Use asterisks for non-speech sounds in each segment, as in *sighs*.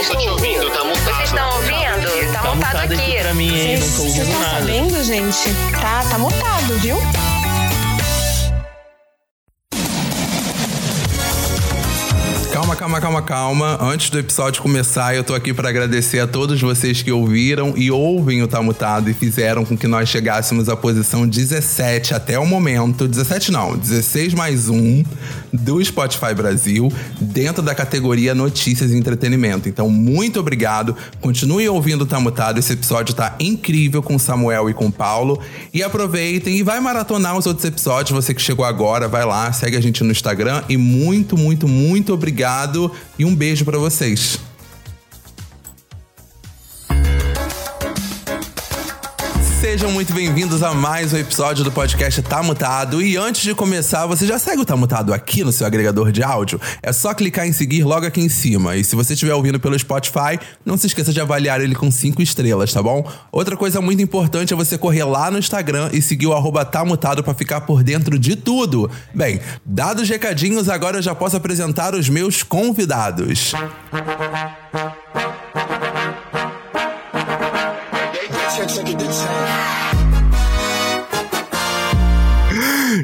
Não tô te ouvindo, tá mutado. Vocês estão ouvindo? Tá, mutado aqui. pra mim, hein? Não tô Vocês ouvindo estão nada. sabendo, gente? Tá, tá mutado, viu? Calma, calma, calma, calma. Antes do episódio começar, eu tô aqui para agradecer a todos vocês que ouviram e ouvem o Tá Mutado e fizeram com que nós chegássemos à posição 17 até o momento. 17 não, 16 mais um do Spotify Brasil, dentro da categoria Notícias e Entretenimento. Então, muito obrigado. Continuem ouvindo o Tá Mutado. Esse episódio tá incrível com Samuel e com Paulo. E aproveitem e vai maratonar os outros episódios. Você que chegou agora, vai lá, segue a gente no Instagram. E muito, muito, muito obrigado. E um beijo pra vocês. Sejam muito bem-vindos a mais um episódio do podcast Tá Mutado. E antes de começar, você já segue o Tá Mutado aqui no seu agregador de áudio? É só clicar em seguir logo aqui em cima. E se você estiver ouvindo pelo Spotify, não se esqueça de avaliar ele com cinco estrelas, tá bom? Outra coisa muito importante é você correr lá no Instagram e seguir o arroba Tá Mutado pra ficar por dentro de tudo. Bem, dados os recadinhos, agora eu já posso apresentar os meus convidados.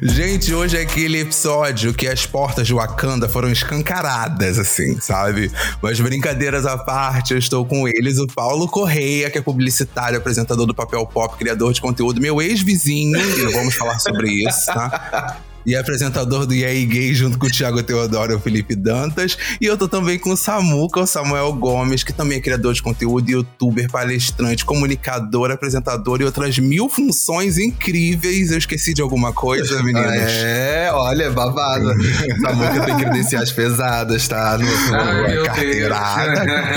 Gente, hoje é aquele episódio que as portas de Wakanda foram escancaradas, assim, sabe? Mas brincadeiras à parte, eu estou com eles, o Paulo Correia, que é publicitário, apresentador do Papel Pop, criador de conteúdo, meu ex-vizinho, e não vamos falar sobre isso, tá? E apresentador do E aí Gay, junto com o Thiago Teodoro e o Felipe Dantas. E eu tô também com o Samuca, o Samuel Gomes, que também é criador de conteúdo, youtuber, palestrante, comunicador, apresentador e outras mil funções incríveis. Eu esqueci de alguma coisa, meninos? É, olha, babado. *laughs* Samuca tem credenciais pesadas, tá? No, no, Ai, meu Deus. Carteirada. *laughs*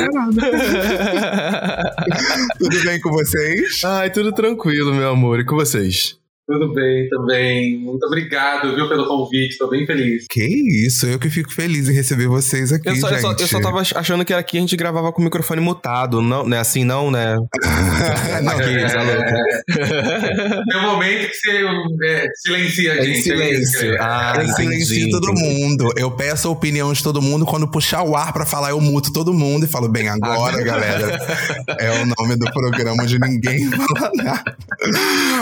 Tudo bem com vocês? Ai, tudo tranquilo, meu amor. E com vocês? Tudo bem também. Muito obrigado, viu, pelo convite. Tô bem feliz. Que isso, eu que fico feliz em receber vocês aqui, Eu só, eu, gente. só, eu só tava achando que aqui a gente gravava com o microfone mutado, não, né? Assim não, né? Aqui, tá louco. Tem um momento que você é, silencia a É gente. em silêncio. Ah, Eu silencio todo mundo. Eu peço a opinião de todo mundo. Quando puxar o ar pra falar, eu muto todo mundo e falo, bem, agora, galera, *laughs* é o nome do programa de ninguém *laughs* fala nada.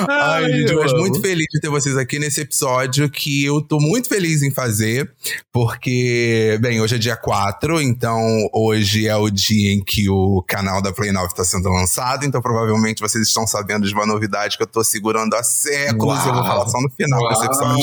Ai, Ai, gente, eu mas muito feliz de ter vocês aqui nesse episódio que eu tô muito feliz em fazer, porque, bem, hoje é dia 4, então hoje é o dia em que o canal da Play 9 tá sendo lançado, então provavelmente vocês estão sabendo de uma novidade que eu tô segurando há séculos. Eu vou falar só no final desse episódio.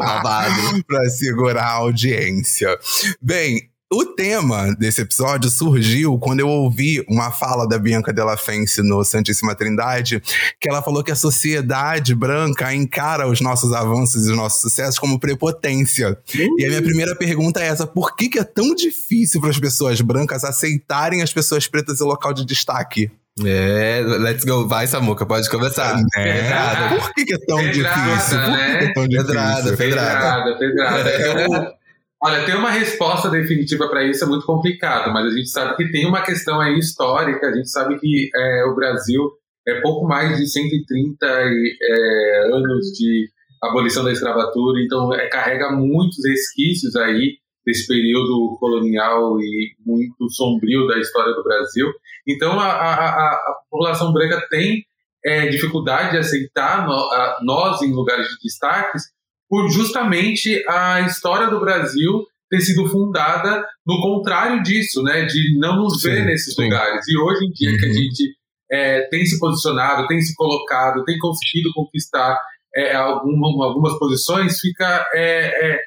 *laughs* Para segurar a audiência. Bem, o tema desse episódio surgiu quando eu ouvi uma fala da Bianca Della Fence no Santíssima Trindade, que ela falou que a sociedade branca encara os nossos avanços e os nossos sucessos como prepotência. E a minha primeira pergunta é essa: por que, que é tão difícil para as pessoas brancas aceitarem as pessoas pretas em local de destaque? É, let's go. Vai, Samuca, pode começar. Pedrada. Por que, que é tão Pedrada, difícil? Por que, que é né? tão difícil? Pedrada, Pedrada, pedrada. Eu- olha, ter uma resposta definitiva para isso é muito complicado, mas a gente sabe que tem uma questão aí histórica. A gente sabe que é, o Brasil é pouco mais de 130 e, é, anos de abolição da escravatura, então é, carrega muitos resquícios aí desse período colonial e muito sombrio da história do Brasil. Então a, a, a- a população branca tem é, dificuldade de aceitar no- a- nós em lugares de destaques por justamente a história do Brasil ter sido fundada no contrário disso, né, de não nos ver Sim, nesses sim. lugares. E hoje em dia que a Uhum. gente é, tem se posicionado, tem se colocado, tem conseguido conquistar é, alguma- algumas posições, fica é, é,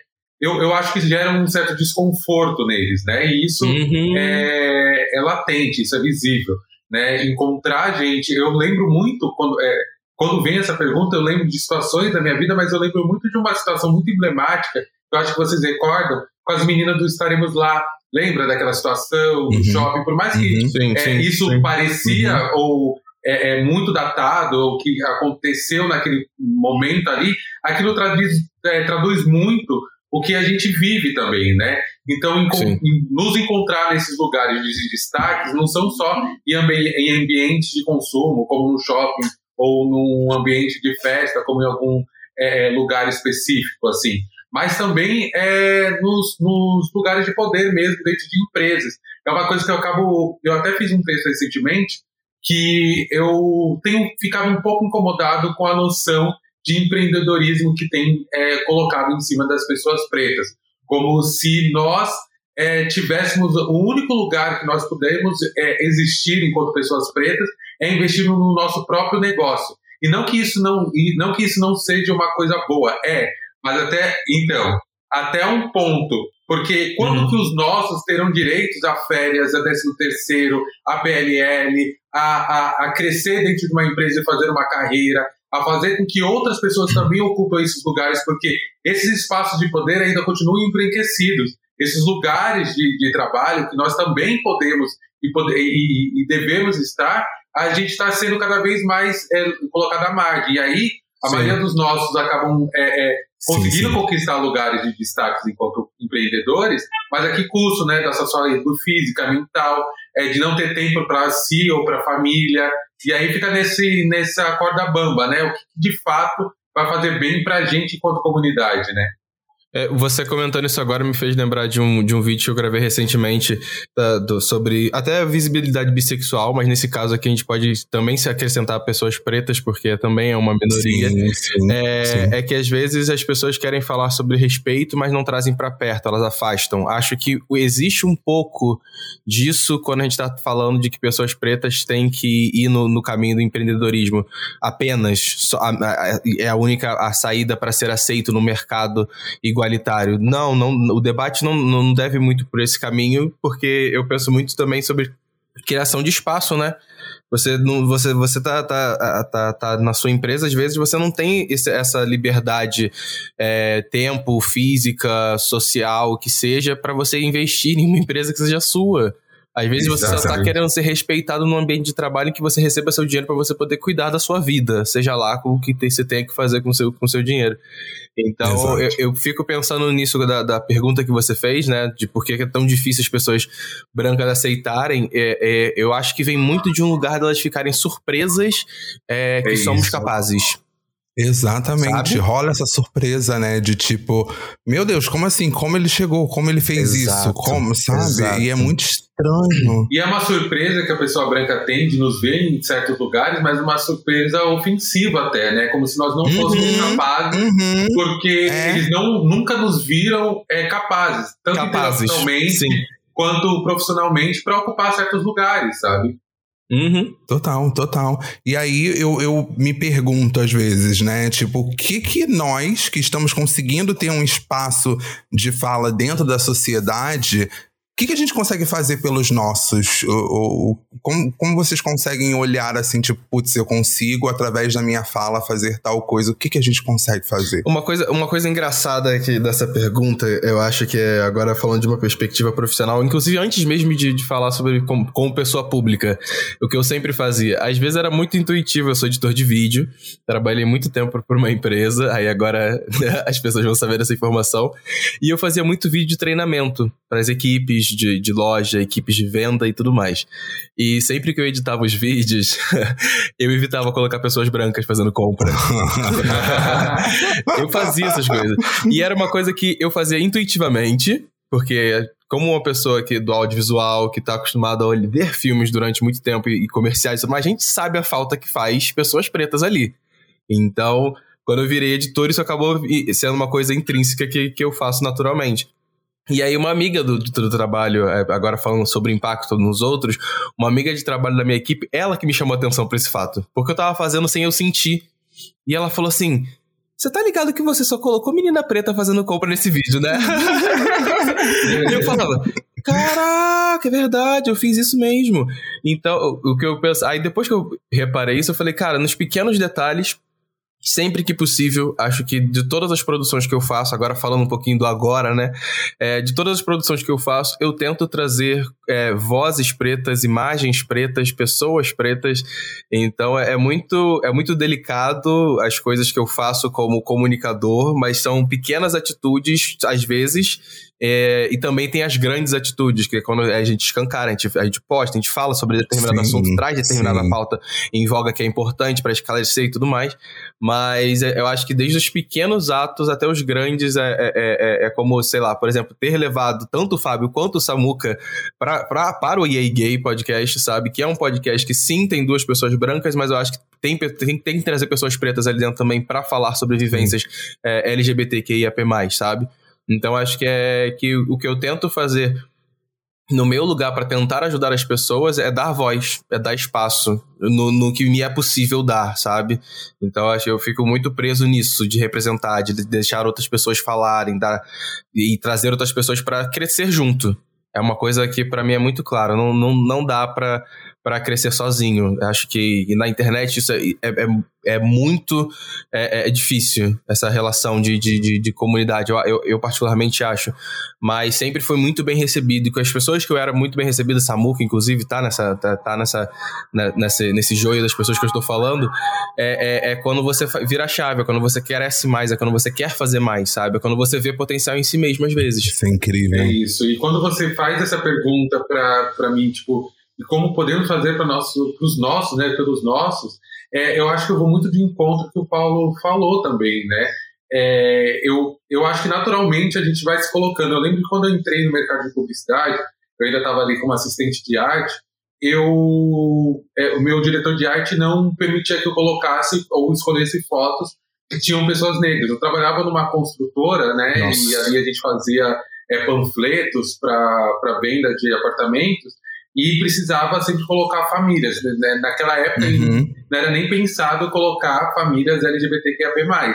eu, eu acho que gera um certo desconforto neles, né? E isso Uhum. é, é latente, isso é visível. Né? Encontrar gente. Eu lembro muito, quando, é, quando vem essa pergunta, eu lembro de situações da minha vida, mas eu lembro muito de uma situação muito emblemática, que eu acho que vocês recordam, com as meninas do Estaremos Lá. Lembra daquela situação, do Uhum. shopping? Por mais que Uhum. Sim, é, sim. isso sim. parecia ou é, é muito datado, ou que aconteceu naquele momento ali, aquilo traduz, é, traduz muito o que a gente vive também, né? Então, em- nos encontrar nesses lugares de destaques não são só em, ambi- em ambientes de consumo, como no shopping, ou num ambiente de festa, como em algum é, lugar específico, assim. Mas também é, nos, nos lugares de poder mesmo, dentro de empresas. é uma coisa que eu acabo. Eu até fiz um texto recentemente que eu tenho ficado um pouco incomodado com a noção de empreendedorismo que tem é, colocado em cima das pessoas pretas, como se nós é, tivéssemos o único lugar que nós pudemos é, existir enquanto pessoas pretas é investir no nosso próprio negócio. E não que isso não, não que isso não seja uma coisa boa, é, mas até então, até um ponto, porque quando uhum. que os nossos terão direitos a férias, a 13 terceiro, a PLL, a, a, a crescer dentro de uma empresa e fazer uma carreira, a fazer com que outras pessoas também ocupem esses lugares, porque esses espaços de poder ainda continuam embranquecidos esses lugares de, de trabalho que nós também podemos e, poder, e, e devemos estar, a gente está sendo cada vez mais é, colocado à margem. E aí, a sim. maioria dos nossos acabam é, é, conseguindo sim, sim. conquistar lugares de destaque enquanto empreendedores, mas a que custo, né? Da sua saúde física, mental, é, de não ter tempo para si ou para a família. E aí fica nesse, nessa corda bamba, né? O que de fato vai fazer bem para a gente enquanto comunidade, né? É, você comentando isso agora me fez lembrar de um, de um vídeo que eu gravei recentemente da, do, sobre até visibilidade bissexual, mas nesse caso aqui a gente pode também se acrescentar pessoas pretas, porque também é uma minoria. Sim, sim, é, sim. é que às vezes as pessoas querem falar sobre respeito, mas não trazem para perto, elas afastam. Acho que existe um pouco disso quando a gente está falando de que pessoas pretas têm que ir no, no caminho do empreendedorismo apenas. Só, a, a, é a única a saída para ser aceito no mercado igual igualitário. Não, não o debate não, não deve muito por esse caminho, porque eu penso muito também sobre criação de espaço, né? Você não, você, você tá, tá, tá, tá na sua empresa, às vezes você não tem esse, essa liberdade, é, tempo, física, social, que seja, para você investir em uma empresa que seja sua. Às vezes você só está querendo ser respeitado num ambiente de trabalho em que você receba seu dinheiro para você poder cuidar da sua vida, seja lá com o que você tem que fazer com o seu, com seu dinheiro. Então, eu, eu, fico pensando nisso da, da pergunta que você fez, né? De por que é tão difícil as pessoas brancas aceitarem. É, é, eu acho que vem muito de um lugar delas ficarem surpresas é, que é somos capazes. Exatamente, sabe? rola essa surpresa, né? De tipo, meu Deus, como assim? Como ele chegou? Como ele fez Exato. isso? Como, sabe? Exato. E é muito estranho. E é uma surpresa que a pessoa branca tem de nos ver em certos lugares, mas uma surpresa ofensiva até, né? Como se nós não fôssemos uhum, capazes, uhum, porque é. eles não, nunca nos viram é, capazes, tanto capazes, quanto profissionalmente, para ocupar certos lugares, sabe? Uhum. Total, total. E aí eu, eu me pergunto às vezes, né? Tipo, o que que nós que estamos conseguindo ter um espaço de fala dentro da sociedade o que, que, a gente consegue fazer pelos nossos? Ou, como, como, vocês conseguem olhar assim, tipo, putz, eu consigo, através da minha fala, fazer tal coisa? O que, que a gente consegue fazer? Uma coisa, uma coisa engraçada aqui dessa pergunta, eu acho que é agora falando de uma perspectiva profissional, inclusive antes mesmo de, de falar sobre como, pessoa pública, o que eu sempre fazia. Às vezes era muito intuitivo, eu sou editor de vídeo, trabalhei muito tempo por uma empresa, aí agora *laughs* as pessoas vão saber dessa informação, e eu fazia muito vídeo de treinamento para as equipes equipes de, de loja, equipes de venda e tudo mais. E sempre que eu editava os vídeos, *laughs* eu evitava colocar pessoas brancas fazendo compra. *laughs* eu fazia essas coisas. E era uma coisa que eu fazia intuitivamente, porque como uma pessoa que do audiovisual, que está acostumada a ver filmes durante muito tempo e, e comerciais, mas a gente sabe a falta que faz pessoas pretas ali. Então, quando eu virei editor, isso acabou sendo uma coisa intrínseca que, que eu faço naturalmente. E aí, uma amiga do, do, trabalho, é, agora falando sobre impacto nos outros, uma amiga de trabalho da minha equipe, ela que me chamou a atenção pra esse fato. Porque eu tava fazendo sem eu sentir. E ela falou assim: Você tá ligado que você só colocou menina preta fazendo compra nesse vídeo, né? *laughs* e eu falava. Caraca, é verdade, eu fiz isso mesmo. Então, o que eu penso. Aí depois que eu reparei isso, eu falei, cara, nos pequenos detalhes sempre que possível, acho que de todas as produções que eu faço, agora falando um pouquinho do agora, né? É, de todas as produções que eu faço, eu tento trazer é, vozes pretas, imagens pretas, pessoas pretas. Então é, é, muito, é muito delicado as coisas que eu faço como comunicador, mas são pequenas atitudes, às vezes, É, e também tem as grandes atitudes, que é quando a gente escancara, a gente, a gente posta, a gente fala sobre determinado sim, assunto, traz determinada sim. pauta em voga que é importante para esclarecer e tudo mais. Mas é, eu acho que desde os pequenos atos até os grandes é, é, é, é como, sei lá, por exemplo, ter levado tanto o Fábio quanto o Samuca pra, pra, para o EA Gay Podcast, sabe? Que é um podcast que sim tem duas pessoas brancas, mas eu acho que tem, tem, tem que trazer pessoas pretas ali dentro também para falar sobre vivências é, LGBTQIAP+, sabe? Então acho que é que o que eu tento fazer no meu lugar para tentar ajudar as pessoas é dar voz, é dar espaço no, no que me é possível dar, sabe? Então acho eu fico muito preso nisso de representar, de deixar outras pessoas falarem, dar e trazer outras pessoas para crescer junto. É uma coisa que para mim é muito claro, não, não, não dá para para crescer sozinho. Acho que na internet isso é, é, é, é muito é, é, difícil, essa relação de, de, de, de comunidade, eu, eu, eu, particularmente acho. Mas sempre foi muito bem recebido. E com as pessoas que eu era muito bem recebido, Samuca, inclusive, tá nessa, tá, tá nessa, né, nesse, nesse joio das pessoas que eu estou falando, é, é, é quando você vira a chave, é quando você cresce mais, é quando você quer fazer mais, sabe? É quando você vê potencial em si mesmo, às vezes. Isso é incrível. É isso. E quando você faz essa pergunta para mim, tipo e como podemos fazer para nosso, os nossos, né, pelos nossos, é, eu acho que eu vou muito de encontro que o Paulo falou também, né? É, eu, eu acho que naturalmente a gente vai se colocando. Eu lembro que quando eu entrei no mercado de publicidade, eu ainda estava ali como assistente de arte, eu, é, o meu diretor de arte não permitia que eu colocasse ou escolhesse fotos que tinham pessoas negras. Eu trabalhava numa construtora, né? Nossa. E ali a gente fazia é, panfletos para venda de apartamentos e precisava sempre colocar famílias. Né? Naquela época uhum. não era nem pensado colocar famílias LGBTQIA+.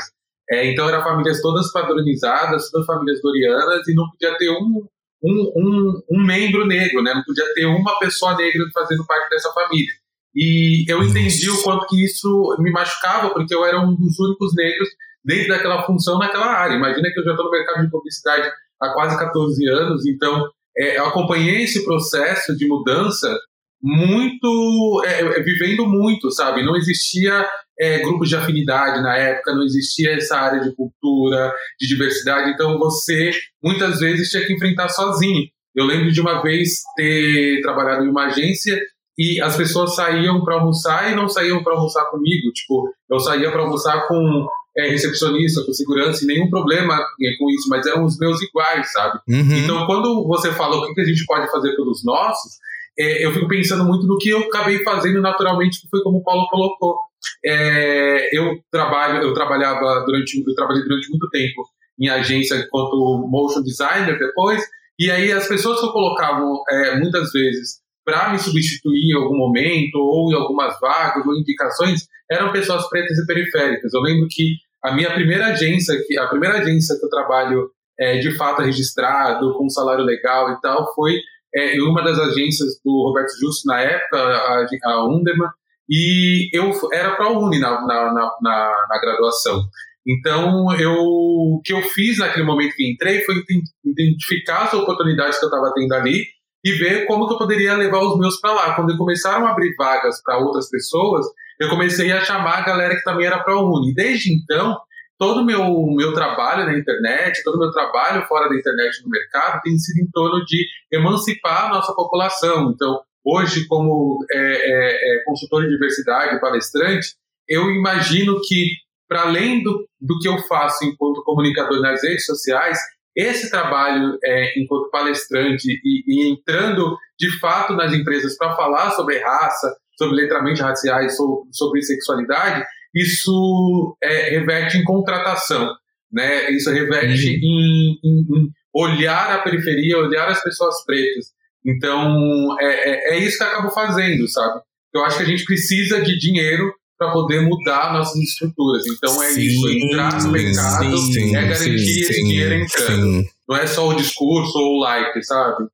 É, então eram famílias todas padronizadas, todas famílias dorianas e não podia ter um, um, um, um membro negro, né? não podia ter uma pessoa negra fazendo parte dessa família. E eu entendi o quanto que isso me machucava, porque eu era um dos únicos negros dentro daquela função naquela área. Imagina que eu já estou no mercado de publicidade há quase 14 anos, então é, eu acompanhei esse processo de mudança muito, é, é, vivendo muito, sabe? Não existia é, grupos de afinidade na época, não existia essa área de cultura, de diversidade, então você muitas vezes tinha que enfrentar sozinho. Eu lembro de uma vez ter trabalhado em uma agência e as pessoas saíam para almoçar e não saíam para almoçar comigo. Tipo, eu saía para almoçar com é, recepcionista, com segurança, e nenhum problema é, com isso, mas eram os meus iguais, sabe? Uhum. Então, quando você fala o que a gente pode fazer pelos nossos, é, eu fico pensando muito no que eu acabei fazendo naturalmente, que foi como o Paulo colocou. É, eu trabalho, eu trabalhava durante, eu trabalhei durante muito tempo em agência enquanto motion designer depois, e aí as pessoas que eu colocava é, muitas vezes para me substituir em algum momento, ou em algumas vagas, ou indicações, eram pessoas pretas e periféricas. Eu lembro que a minha primeira agência, a primeira agência que eu trabalho é, de fato registrado, com um salário legal e tal, foi é, em uma das agências do Roberto Justo na época, a, a Underman, e eu era para a Uni na, na, na, na, graduação. Então, eu, o que eu fiz naquele momento que entrei foi identificar as oportunidades que eu estava tendo ali e ver como que eu poderia levar os meus para lá. Quando começaram a abrir vagas para outras pessoas, eu comecei a chamar a galera que também era ProUni. Desde então, todo o meu, meu trabalho na internet, todo o meu trabalho fora da internet no mercado tem sido em torno de emancipar a nossa população. Então, hoje, como é, é, é consultor de diversidade, palestrante, eu imagino que, para além do, do que eu faço enquanto comunicador nas redes sociais, esse trabalho é, enquanto palestrante e, e, entrando de fato nas empresas para falar sobre raça, sobre letramento raciais, sobre, sobre sexualidade, isso é, reverte em contratação, né? Isso reverte uhum. em, em, em, olhar a periferia, olhar as pessoas pretas. Então, é, é, é isso que eu acabo fazendo, sabe? Eu acho que a gente precisa de dinheiro para poder mudar nossas estruturas. Então é sim, isso, entrar no mercado sim, é garantir sim, esse dinheiro entrando. Não é só o discurso ou o like, sabe?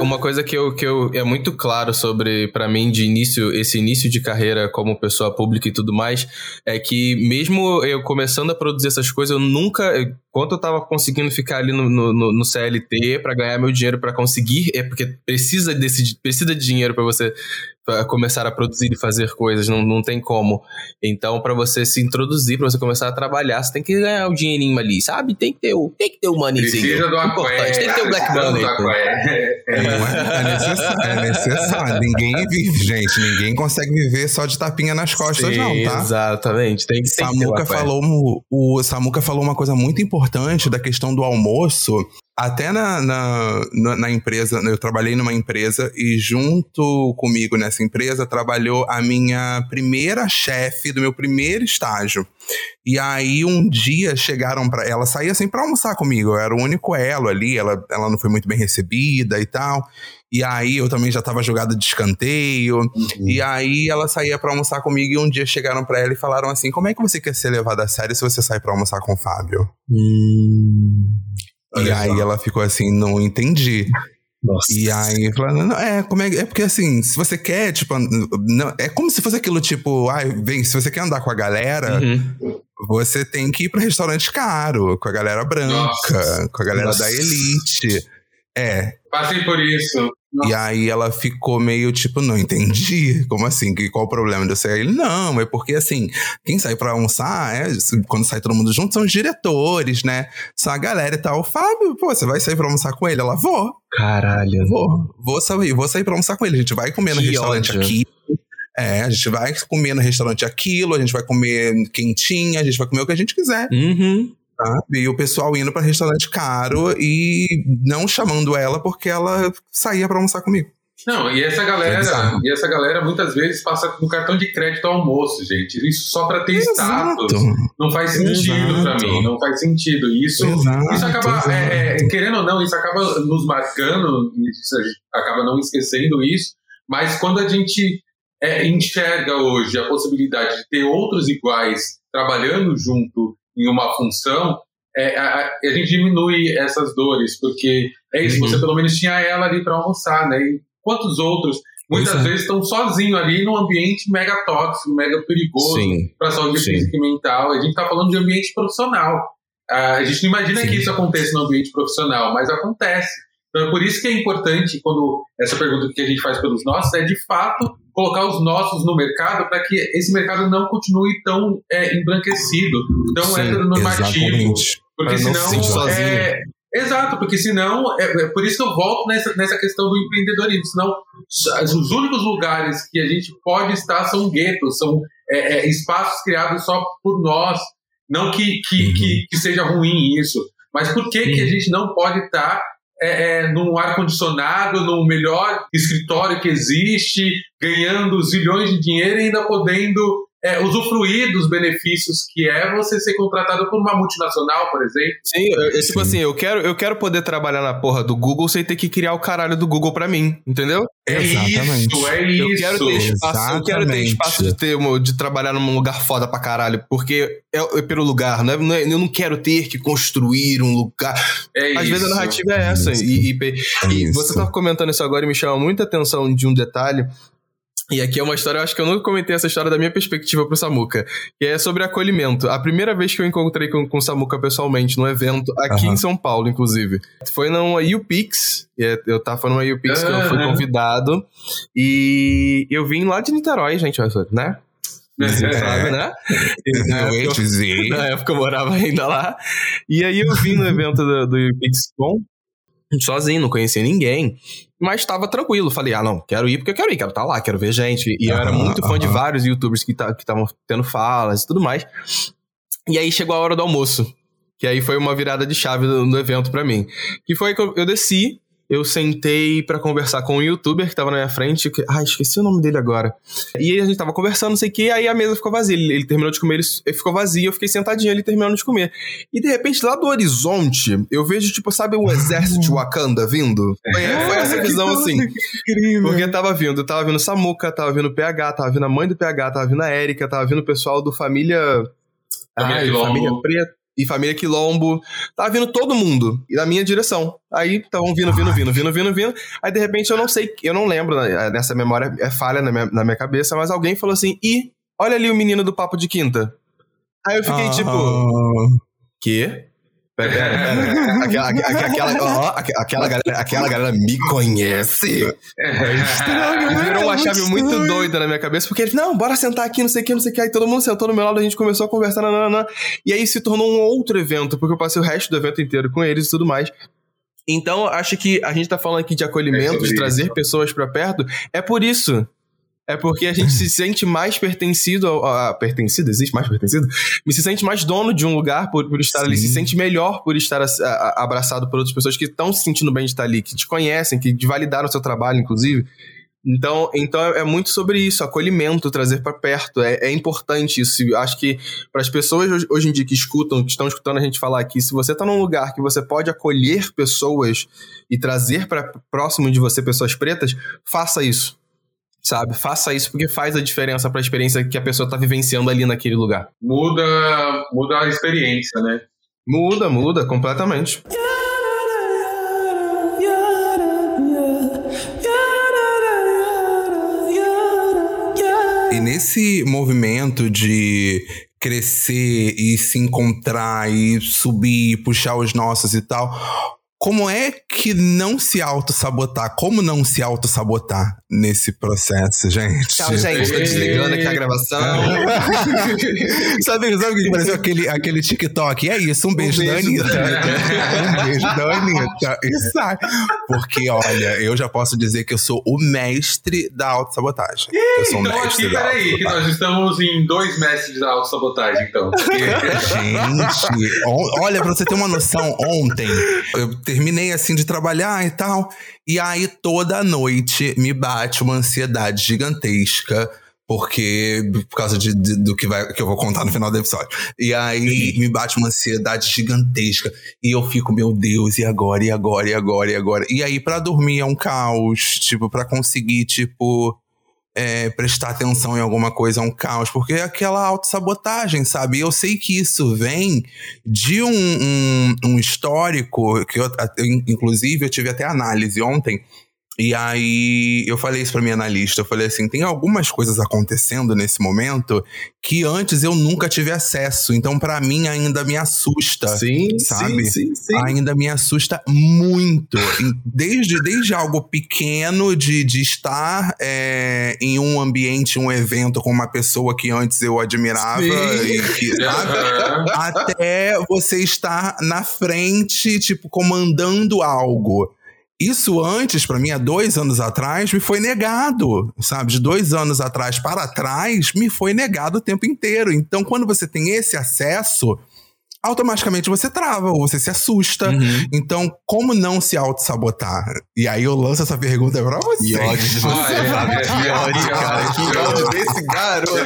Uma coisa que eu, que eu é muito claro sobre para mim de início esse início de carreira como pessoa pública e tudo mais é que mesmo eu começando a produzir essas coisas eu nunca quanto eu tava conseguindo ficar ali no, no, no CLT para ganhar meu dinheiro para conseguir é porque precisa desse precisa de dinheiro para você para começar a produzir e fazer coisas, não, não tem como. Então, para você se introduzir, para você começar a trabalhar, você tem que ganhar o dinheirinho ali, sabe? Tem que ter o, tem que ter o moneyzinho. Precisa do aqué. Tem que ter o black money. É, É, é necessário, é necessário. Ninguém vive, gente. Ninguém consegue viver só de tapinha nas costas, Sim, não, tá? Exatamente. Tem, tem que ter o Samuca aqué. falou, o Samuca falou uma coisa muito importante da questão do almoço. Até na, na, na, na empresa, eu trabalhei numa empresa e junto comigo nessa empresa trabalhou a minha primeira chefe do meu primeiro estágio. E aí um dia chegaram para ela saía assim para almoçar comigo, eu era o único elo ali, ela, ela não foi muito bem recebida e tal. E aí eu também já tava jogada de escanteio. E aí ela saía pra almoçar comigo e um dia chegaram pra ela e falaram assim: "Como é que você quer ser levada a sério se você sai pra almoçar com o Fábio?" E Olha aí só. ela ficou assim: "Não entendi". Nossa. E aí, falando, não, é, como é, é porque assim, se você quer, tipo, não, é como se fosse aquilo tipo, ai, vem, se você quer andar com a galera, Uhum. você tem que ir pra restaurante caro, com a galera branca, Nossa. com a galera Nossa. da elite. É, Passei por isso. E aí ela ficou meio tipo, não entendi. Como assim? Que, qual o problema de eu sair? Ele, não, é porque assim, quem sai pra almoçar, é, quando sai todo mundo junto, são os diretores, né? São a galera e tal. O Fábio, pô, você vai sair pra almoçar com ele? Ela, vou, Caralho. vou, vou sair, vou sair pra almoçar com ele. A gente vai comer no Que restaurante ódio. aqui. É, a gente vai comer no restaurante aquilo, a gente vai comer quentinha, a gente vai comer o que a gente quiser. Uhum. Sabe? E o pessoal indo pra restaurante caro e não chamando ela porque ela saía pra almoçar comigo. Não, e essa É galera, bizarro. e essa galera muitas vezes passa no cartão de crédito ao almoço, gente. Isso só pra ter status. Não faz sentido Exato. mim, não faz sentido. Isso, Exato, isso acaba, exato. é, é, querendo ou não, isso acaba nos marcando, isso a gente acaba não esquecendo isso, mas quando a gente é, enxerga hoje a possibilidade de ter outros iguais trabalhando junto em uma função, é, a, a- a gente diminui essas dores, porque é isso, Uhum. você pelo menos tinha ela ali para almoçar, né? E quantos outros muitas Pois é. vezes estão sozinhos ali num ambiente mega tóxico, mega perigoso para a saúde Sim. física e mental. A gente está falando de ambiente profissional. A gente não imagina Sim. que isso aconteça no ambiente profissional, mas acontece. Então é por isso que é importante, quando essa pergunta que a gente faz pelos nossos, é de fato colocar os nossos no mercado para que esse mercado não continue tão é, embranquecido, tão Sim, heteronormativo. Exatamente. Porque Pra senão. se é, Exato, porque senão. É, é por isso que eu volto nessa, nessa questão do empreendedorismo. Senão, os únicos lugares que a gente pode estar são guetos, são é, é, espaços criados só por nós. Não que, que, Uhum. que, que seja ruim isso, mas por que, que a gente não pode estar é, é, num ar-condicionado, no melhor escritório que existe, ganhando zilhões de dinheiro e ainda podendo é, usufruir dos benefícios que é você ser contratado por uma multinacional, por exemplo? Sim, eu, tipo Sim. assim, eu quero, eu quero poder trabalhar na porra do Google sem ter que criar o caralho do Google pra mim, entendeu? É Exatamente. isso, é Eu isso. quero ter espaço, eu quero ter espaço de, ter, de trabalhar num lugar foda pra caralho, porque é, é pelo lugar, não é, não é- eu não quero ter que construir um lugar. É Às isso. vezes a narrativa é essa. E, e, É e isso. você tava comentando isso agora e me chama muita atenção de um detalhe. E aqui é uma história, eu acho que eu nunca comentei essa história da minha perspectiva pro Samuca, que é sobre acolhimento. A primeira vez que eu encontrei com, com o Samuca pessoalmente, num evento, aqui Aham. em São Paulo, inclusive, foi numa UPix, e eu tava numa UPix que eu fui convidado, e eu vim lá de Niterói, gente, né? Você É. sabe, né? E na época eu- dizer. na época eu morava ainda lá. E aí eu vim no evento do, do PixCon sozinho, não conhecia ninguém. Mas tava tranquilo. Falei, ah, não, quero ir porque eu quero ir, quero estar lá, quero ver gente. E eu era muito fã de vários youtubers que estavam tendo falas e tudo mais. E aí chegou a hora do almoço. Que aí foi uma virada de chave do, do evento pra mim. Que foi que eu, eu desci, eu sentei pra conversar com um youtuber que tava na minha frente. Que, ai, esqueci o nome dele agora. E a gente tava conversando, não sei o que, aí a mesa ficou vazia. Ele, ele terminou de comer, ele, ele ficou vazio, eu fiquei sentadinho ali terminando de comer. E de repente, lá do horizonte, eu vejo, tipo, sabe, um exército de Wakanda vindo? Foi, foi essa visão assim. Incrível. Porque tava vindo, tava vindo Samuca, tava vindo o PH, tava vindo a mãe do PH, tava vindo a Erika, tava vindo o pessoal do Família. Família Ai. Família Preta. E Família Quilombo. Tava vindo todo mundo. E na minha direção. Aí estavam vindo, vindo, vindo, vindo, vindo, vindo. Aí de repente eu não sei, eu não lembro, né, nessa memória é falha na minha, na minha cabeça, mas alguém falou assim: ih, olha ali o menino do Papo de Quinta. Aí eu fiquei tipo, Ah, quê? Pera, pera, pera. Aquela, aquela, ó, aquela, galera, aquela galera me conhece. É. Virou uma chave muito doida na minha cabeça, porque ele, não, bora sentar aqui, não sei o que, não sei o que. Aí todo mundo sentou do meu lado, a gente começou a conversar, e aí se tornou um outro evento, porque eu passei o resto do evento inteiro com eles e tudo mais. Então, acho que a gente tá falando aqui de acolhimento, é de trazer isso. pessoas para perto, é por isso. É porque a gente se *laughs* sente mais pertencido ao, a, pertencido, existe mais pertencido? Me se sente mais dono de um lugar por, por estar Sim. ali, se sente melhor por estar a, a, abraçado por outras pessoas que estão se sentindo bem de estar ali, que te conhecem, que validaram o seu trabalho, inclusive. Então, então é muito sobre isso, acolhimento, trazer para perto. É, é, importante isso. Acho que para as pessoas hoje, hoje, em dia que escutam, que estão escutando a gente falar aqui, se você está num lugar que você pode acolher pessoas e trazer para próximo de você pessoas pretas, faça isso. Sabe? Faça isso porque faz a diferença para a experiência que a pessoa está vivenciando ali naquele lugar. Muda, muda a experiência, né? Muda, muda completamente. E nesse movimento de crescer e se encontrar e subir, puxar os nossos e tal, como é que não se auto-sabotar? Como não se auto-sabotar nesse processo, gente? Tchau, gente. Tô desligando aqui a gravação. *laughs* sabe, sabe o que pareceu aquele, aquele TikTok? É isso, um beijo, um beijo da Anitta. um beijo da Anitta. Isso. Porque, olha, eu já posso dizer que eu sou o mestre da auto-sabotagem. Eu sou então, mestre aqui, peraí, que nós estamos em dois mestres da auto-sabotagem, então. *laughs* gente, olha, pra você ter uma noção, ontem eu terminei assim de trabalhar e tal. E aí toda noite me bate uma ansiedade gigantesca. Porque, por causa de, de, do que, vai, que eu vou contar no final do episódio. E aí me bate uma ansiedade gigantesca. E eu fico, meu Deus, e agora, e agora, e agora, e agora? E aí, para dormir é um caos. Tipo, para conseguir, tipo é, prestar atenção em alguma coisa é um caos, porque é aquela autossabotagem, sabe? E eu sei que isso vem de um, um, um histórico, que eu, inclusive eu tive até análise ontem, e aí eu falei isso para minha analista, eu falei assim, tem algumas coisas acontecendo nesse momento que antes eu nunca tive acesso, então para mim ainda me assusta, sim, sabe? Sim, sim, sim. Ainda me assusta muito, desde, desde algo pequeno de, de estar é, em um ambiente, um evento com uma pessoa que antes eu admirava, e que, sabe? *laughs* até você estar na frente, tipo, comandando algo. Isso antes, para mim, há dois anos atrás, me foi negado, sabe? De dois anos atrás para trás, me foi negado o tempo inteiro. Então, quando você tem esse acesso, automaticamente você trava ou você se assusta. Uhum. Então, como não se auto-sabotar? E aí eu lanço essa pergunta pra você. Que ódio de você, Que ódio, cara. Que ódio desse garoto.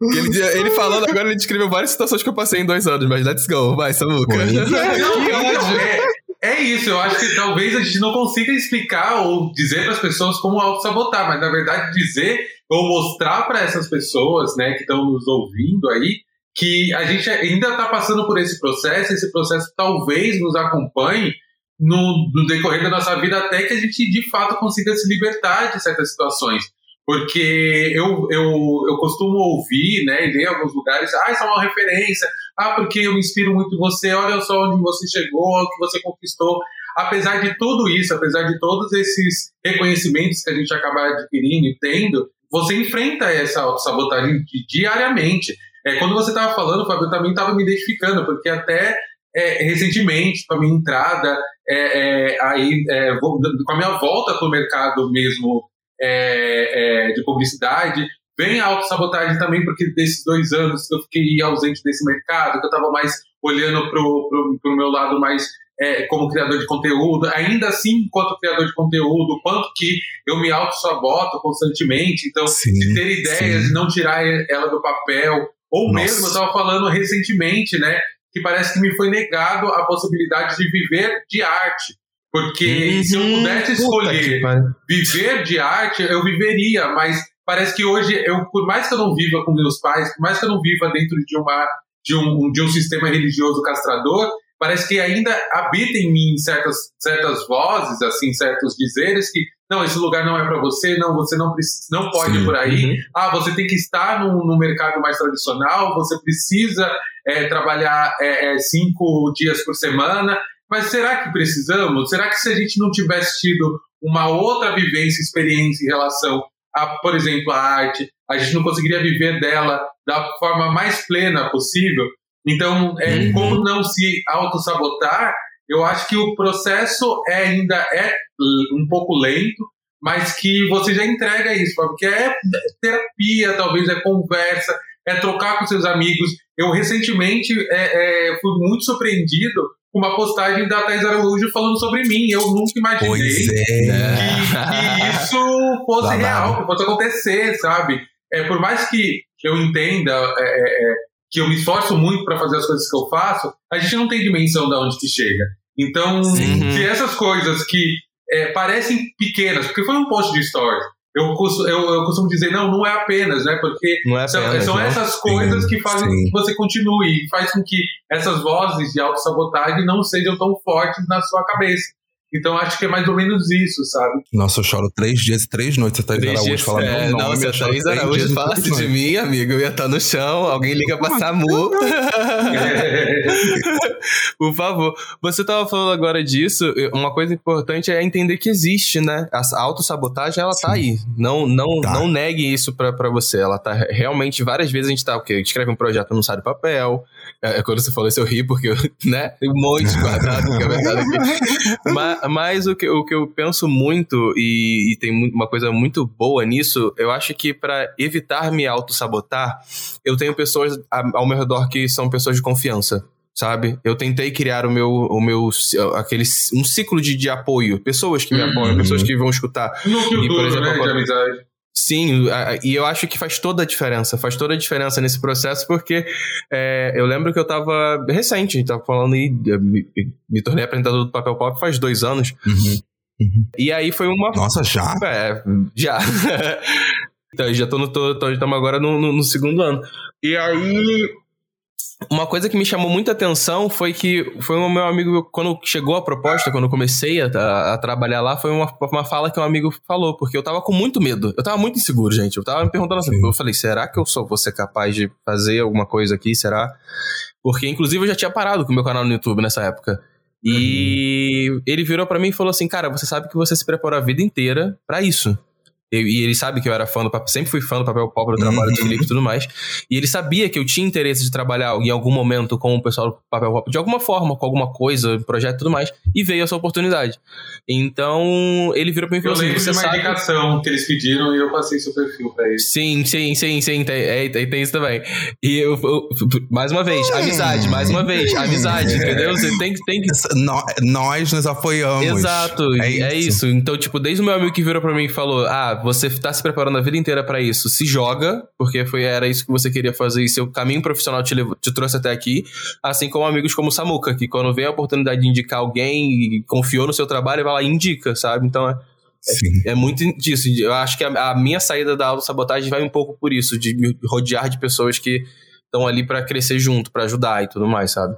ele, ele falando agora, ele descreveu várias situações que eu passei em dois anos, mas let's go. Vai, Samuca. É. *laughs* que ódio. É isso, eu acho que talvez a gente não consiga explicar ou dizer para as pessoas como auto-sabotar, mas na verdade dizer ou mostrar para essas pessoas né, que estão nos ouvindo aí que a gente ainda está passando por esse processo, esse processo talvez nos acompanhe no, no, decorrer da nossa vida até que a gente de fato consiga se libertar de certas situações. Porque eu, eu, eu costumo ouvir, né, e ler em alguns lugares, ah, isso é uma referência, ah, porque eu me inspiro muito em você, olha só onde você chegou, o que você conquistou. Apesar de tudo isso, apesar de todos esses reconhecimentos que a gente acaba adquirindo e tendo, você enfrenta essa autossabotagem diariamente. É, quando você estava falando, Fábio, eu também estava me identificando, porque até é, recentemente, com a minha entrada, é, é aí, é, com a minha volta para o mercado mesmo é, de publicidade, Vem a autossabotagem também, porque desses dois anos que eu fiquei ausente desse mercado, que eu estava mais olhando para o meu lado mais é, como criador de conteúdo, ainda assim, enquanto criador de conteúdo, quanto que eu me auto-saboto constantemente. Então, sim, de ter ideias sim. e não tirar ela do papel. Ou Nossa. mesmo, eu estava falando recentemente, né? Que parece que me foi negado a possibilidade de viver de arte. Porque se eu uhum. pudesse escolher viver de arte, eu viveria, mas parece que hoje, eu, por mais que eu não viva com meus pais, por mais que eu não viva dentro de, uma, de, um, de um sistema religioso castrador, parece que ainda habita em mim certas, certas vozes, assim, certos dizeres que não, esse lugar não é para você, não, você não precisa, não pode Sim. ir por aí. Uhum. Ah, você tem que estar no, no mercado mais tradicional, você precisa é, trabalhar é, é, cinco dias por semana. Mas será que precisamos? Será que se a gente não tivesse tido uma outra vivência, experiência em relação a, por exemplo, a arte, a gente não conseguiria viver dela da forma mais plena possível? Então, é, uhum. como não se auto-sabotar, eu acho que o processo é, ainda é um pouco lento, mas que você já entrega isso, porque é terapia, talvez é conversa, é trocar com seus amigos. Eu recentemente é, é, fui muito surpreendido uma postagem da Thais Araújo falando sobre mim. Eu nunca imaginei é. que, que, isso fosse real, que fosse acontecer, sabe? É, por mais que eu entenda é, é, é que eu me esforço muito para fazer as coisas que eu faço, a gente não tem dimensão de onde que chega. Então, Sim. se essas coisas que é, parecem pequenas, porque foi um post de stories, eu, eu, eu, costumo dizer, não, não é apenas, né? Porque é são, apenas, são né? essas coisas sim, que fazem sim. que você continue faz com que essas vozes de autossabotagem não sejam tão fortes na sua cabeça. Então acho que é mais ou menos isso, sabe? Nossa, eu choro três dias e três noites. A Thaís Araújo fala é, meu nome. Não, se a Thaís Araújo falasse de mim, amigo, eu ia estar no chão, alguém liga pra SAMU. *laughs* Por favor. Você tava falando agora disso, uma coisa importante é entender que existe, né? A autossabotagem, ela tá Sim. tá aí. Não, não, tá. não negue isso pra, pra você. Ela tá realmente, várias vezes a gente tá, o quê? Escreve um projeto, não sai do papel. É, quando você falou isso, eu ri, porque, *laughs* né? Tem um monte guardado, que é verdade aqui. *laughs* Mas, mas o que, o que eu penso muito, e, e tem uma coisa muito boa nisso, eu acho que para evitar me auto-sabotar, eu tenho pessoas ao meu redor que são pessoas de confiança sabe? Eu tentei criar o meu, o meu aquele, um ciclo de, de apoio, pessoas que me uhum. apoiam, pessoas que vão escutar. Núcleo e, por exemplo, né, de amizade. Sim, e eu acho que faz toda a diferença, faz toda a diferença nesse processo, porque é, eu lembro que eu tava recente, a gente tava falando e me, me, tornei apresentador do Papel Pop faz dois anos. Uhum, uhum. E aí foi uma. Nossa, já? É, já. *laughs* então, já tô no. Estamos agora no, no, no segundo ano. E aí uma coisa que me chamou muita atenção foi que foi o meu amigo, quando chegou a proposta, quando eu comecei a, a, trabalhar lá, foi uma, uma fala que um amigo falou, porque eu tava com muito medo. Eu tava muito inseguro, gente. Eu tava me perguntando assim, eu falei, será que eu sou, vou ser capaz de fazer alguma coisa aqui? Será? Porque, inclusive, eu já tinha parado com o meu canal no YouTube nessa época. E uhum. ele virou para mim e falou assim: Cara, você sabe que você se preparou a vida inteira para isso. E ele sabe que eu era fã do papel, sempre fui fã do papel pop, do trabalho uhum. do Felipe e tudo mais. E ele sabia que eu tinha interesse de trabalhar em algum momento com o pessoal do papel pop, de alguma forma, com alguma coisa, projeto e tudo mais. E veio essa oportunidade. Então, ele virou pra mim e falou assim: Você de uma sabe... indicação que eles pediram e eu passei seu perfil pra ele. Sim, sim, sim, sim. Tem, é, tem, tem isso também. E eu, eu, mais uma vez, amizade, mais uma vez, amizade, entendeu? Você tem, tem que. Nós nos apoiamos. Exato, é isso. é isso. Então, tipo, desde o meu amigo que virou pra mim e falou: Ah, você tá se preparando a vida inteira para isso, se joga, porque foi era isso que você queria fazer e seu caminho profissional te, levou, te trouxe até aqui, assim como amigos como o Samuca, que quando vem a oportunidade de indicar alguém e confiou no seu trabalho, vai lá e indica, sabe? Então é, é, é, muito disso. Eu acho que a, a minha saída da autossabotagem vai um pouco por isso, de me rodear de pessoas que estão ali para crescer junto, para ajudar e tudo mais, sabe?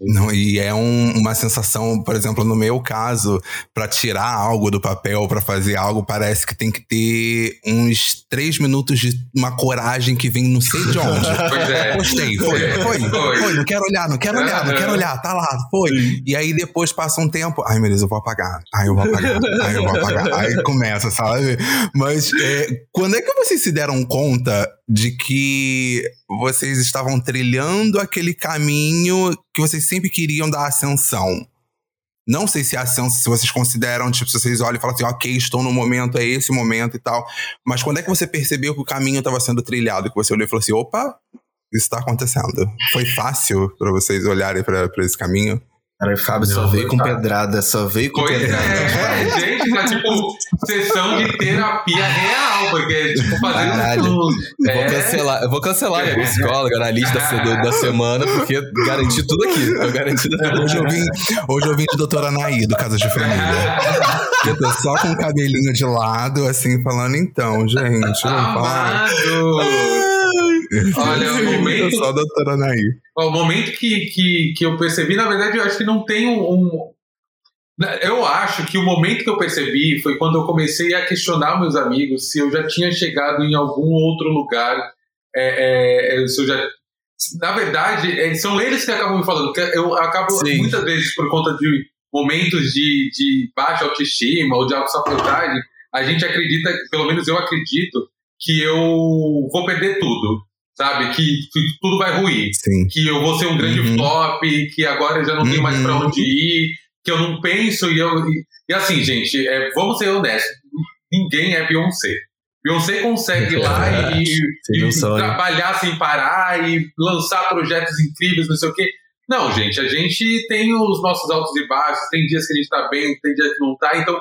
Não, e é um, uma sensação, por exemplo, no meu caso, para tirar algo do papel, para fazer algo, parece que tem que ter uns três minutos de uma coragem que vem não sei de onde. *laughs* Pois é. Gostei, foi, foi, foi, foi, não quero olhar, não quero olhar, não quero olhar, tá lá, foi. E aí depois passa um tempo, ai meu Deus, eu vou apagar, ai eu vou apagar, ai eu vou apagar, *laughs* aí começa, sabe? Mas é, quando é que vocês se deram conta de que vocês estavam trilhando aquele caminho que vocês sempre queriam da ascensão. Não sei se a ascensão, se vocês consideram, tipo, se vocês olham e falam assim, ok, estou no momento, é esse momento e tal. Mas quando é que você percebeu que o caminho estava sendo trilhado? Que você olhou e falou assim, opa, isso está acontecendo. Foi fácil para vocês olharem para esse caminho? Cara, o Fábio só veio com pedrada, só veio com pois pedrada. *laughs* É, gente, tá tipo sessão de terapia real, porque, tipo, fazendo Caralho, tudo. Eu vou é. cancelar, eu vou cancelar minha psicóloga na lista da, da semana, porque garanti tudo aqui. Eu garanti tudo hoje eu vim, hoje eu vim de doutora Anaí, do Casa de Família. *laughs* Eu tô só com o cabelinho de lado, assim, falando, então, gente, Amado! Olha, o momento. Só a doutora Anaí. O momento que, que, que eu percebi, na verdade, eu acho que não tem um, um. Eu acho que o momento que eu percebi foi quando eu comecei a questionar meus amigos se eu já tinha chegado em algum outro lugar, é, é, se eu já na verdade, é, são eles que acabam me falando. Eu acabo, Sim. muitas vezes, por conta de momentos de, de baixa autoestima ou de autossabotagem, a gente acredita, pelo menos eu acredito, que eu vou perder tudo, sabe? Que, que tudo vai ruir. Sim. Que eu vou ser um grande Uhum. flop, que agora eu já não tenho mais pra Uhum. onde ir, que eu não penso e eu. E, e assim, gente, é, vamos ser honestos: ninguém é Beyoncé. Beyoncé consegue ir lá *laughs* e, Seria um e sonho. trabalhar sem parar e lançar projetos incríveis, não sei o quê. Não, gente, a gente tem os nossos altos e baixos, tem dias que a gente tá bem, tem dias que não tá. Então,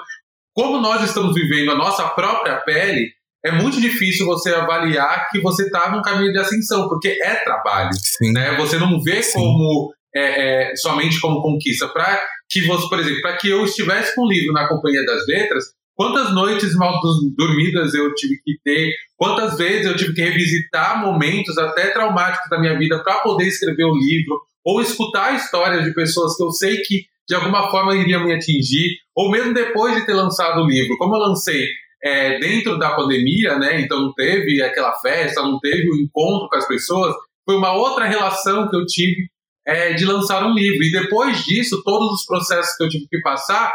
como nós estamos vivendo a nossa própria pele, é muito difícil você avaliar que você está num caminho de ascensão, porque é trabalho. Sim. Né? Você não vê Sim. como é, é, somente como conquista. Para que você, por exemplo, para que eu estivesse com o livro na companhia das letras, quantas noites mal dormidas eu tive que ter, quantas vezes eu tive que revisitar momentos até traumáticos da minha vida para poder escrever o livro, ou escutar histórias de pessoas que eu sei que de alguma forma iriam me atingir, ou mesmo depois de ter lançado o livro. Como eu lancei é, dentro da pandemia, né? Então não teve aquela festa, não teve o encontro com as pessoas. Foi uma outra relação que eu tive é, de lançar um livro. E depois disso, todos os processos que eu tive que passar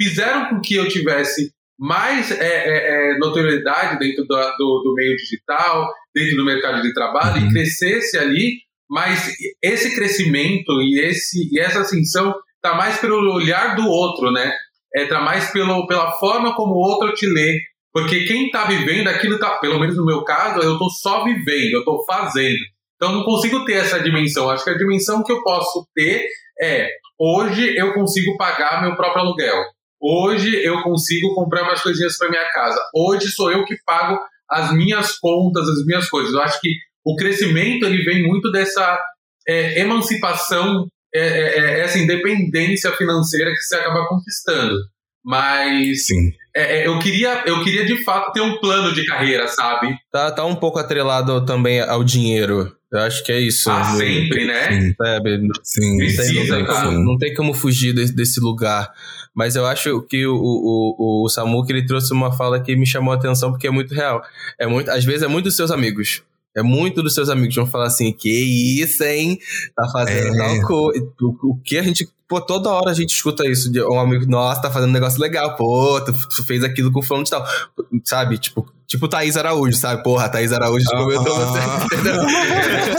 fizeram com que eu tivesse mais é, é, é, notoriedade dentro da- do, do meio digital, dentro do mercado de trabalho, Uhum. e crescesse ali. Mas esse crescimento e, esse, e essa ascensão está mais pelo olhar do outro, né? É, tá mais pelo, pela forma como o outro te lê. Porque quem está vivendo aquilo, tá, pelo menos no meu caso, eu estou só vivendo, eu estou fazendo. Então não consigo ter essa dimensão. Acho que a dimensão que eu posso ter é hoje eu consigo pagar meu próprio aluguel. Hoje eu consigo comprar umas coisinhas para minha casa. Hoje sou eu que pago as minhas contas, as minhas coisas. Eu acho que o crescimento ele vem muito dessa é, emancipação, é, é, é, essa independência financeira que você acaba conquistando. Mas Sim. é, é, eu, queria, eu queria de fato ter um plano de carreira, sabe? Tá, tá um pouco atrelado também ao dinheiro. Eu acho que é isso. Ah, sempre, né? Sim. Sabe? Sim. Precisa, não, tem como, não tem como fugir desse, desse lugar. Mas eu acho que o, o, o, o Samuca ele trouxe uma fala que me chamou a atenção porque é muito real. É muito, às vezes é muito dos seus amigos. É muito dos seus amigos vão falar assim: que isso, hein? Tá fazendo É. tal coisa. O, o que a gente. Pô, toda hora a gente escuta isso de um amigo, nossa, tá fazendo um negócio legal, pô, tu, tu fez aquilo com fulano de tal. Sabe? Tipo, tipo Thaís Araújo, sabe? Porra, Thaís Araújo comentou você. *laughs*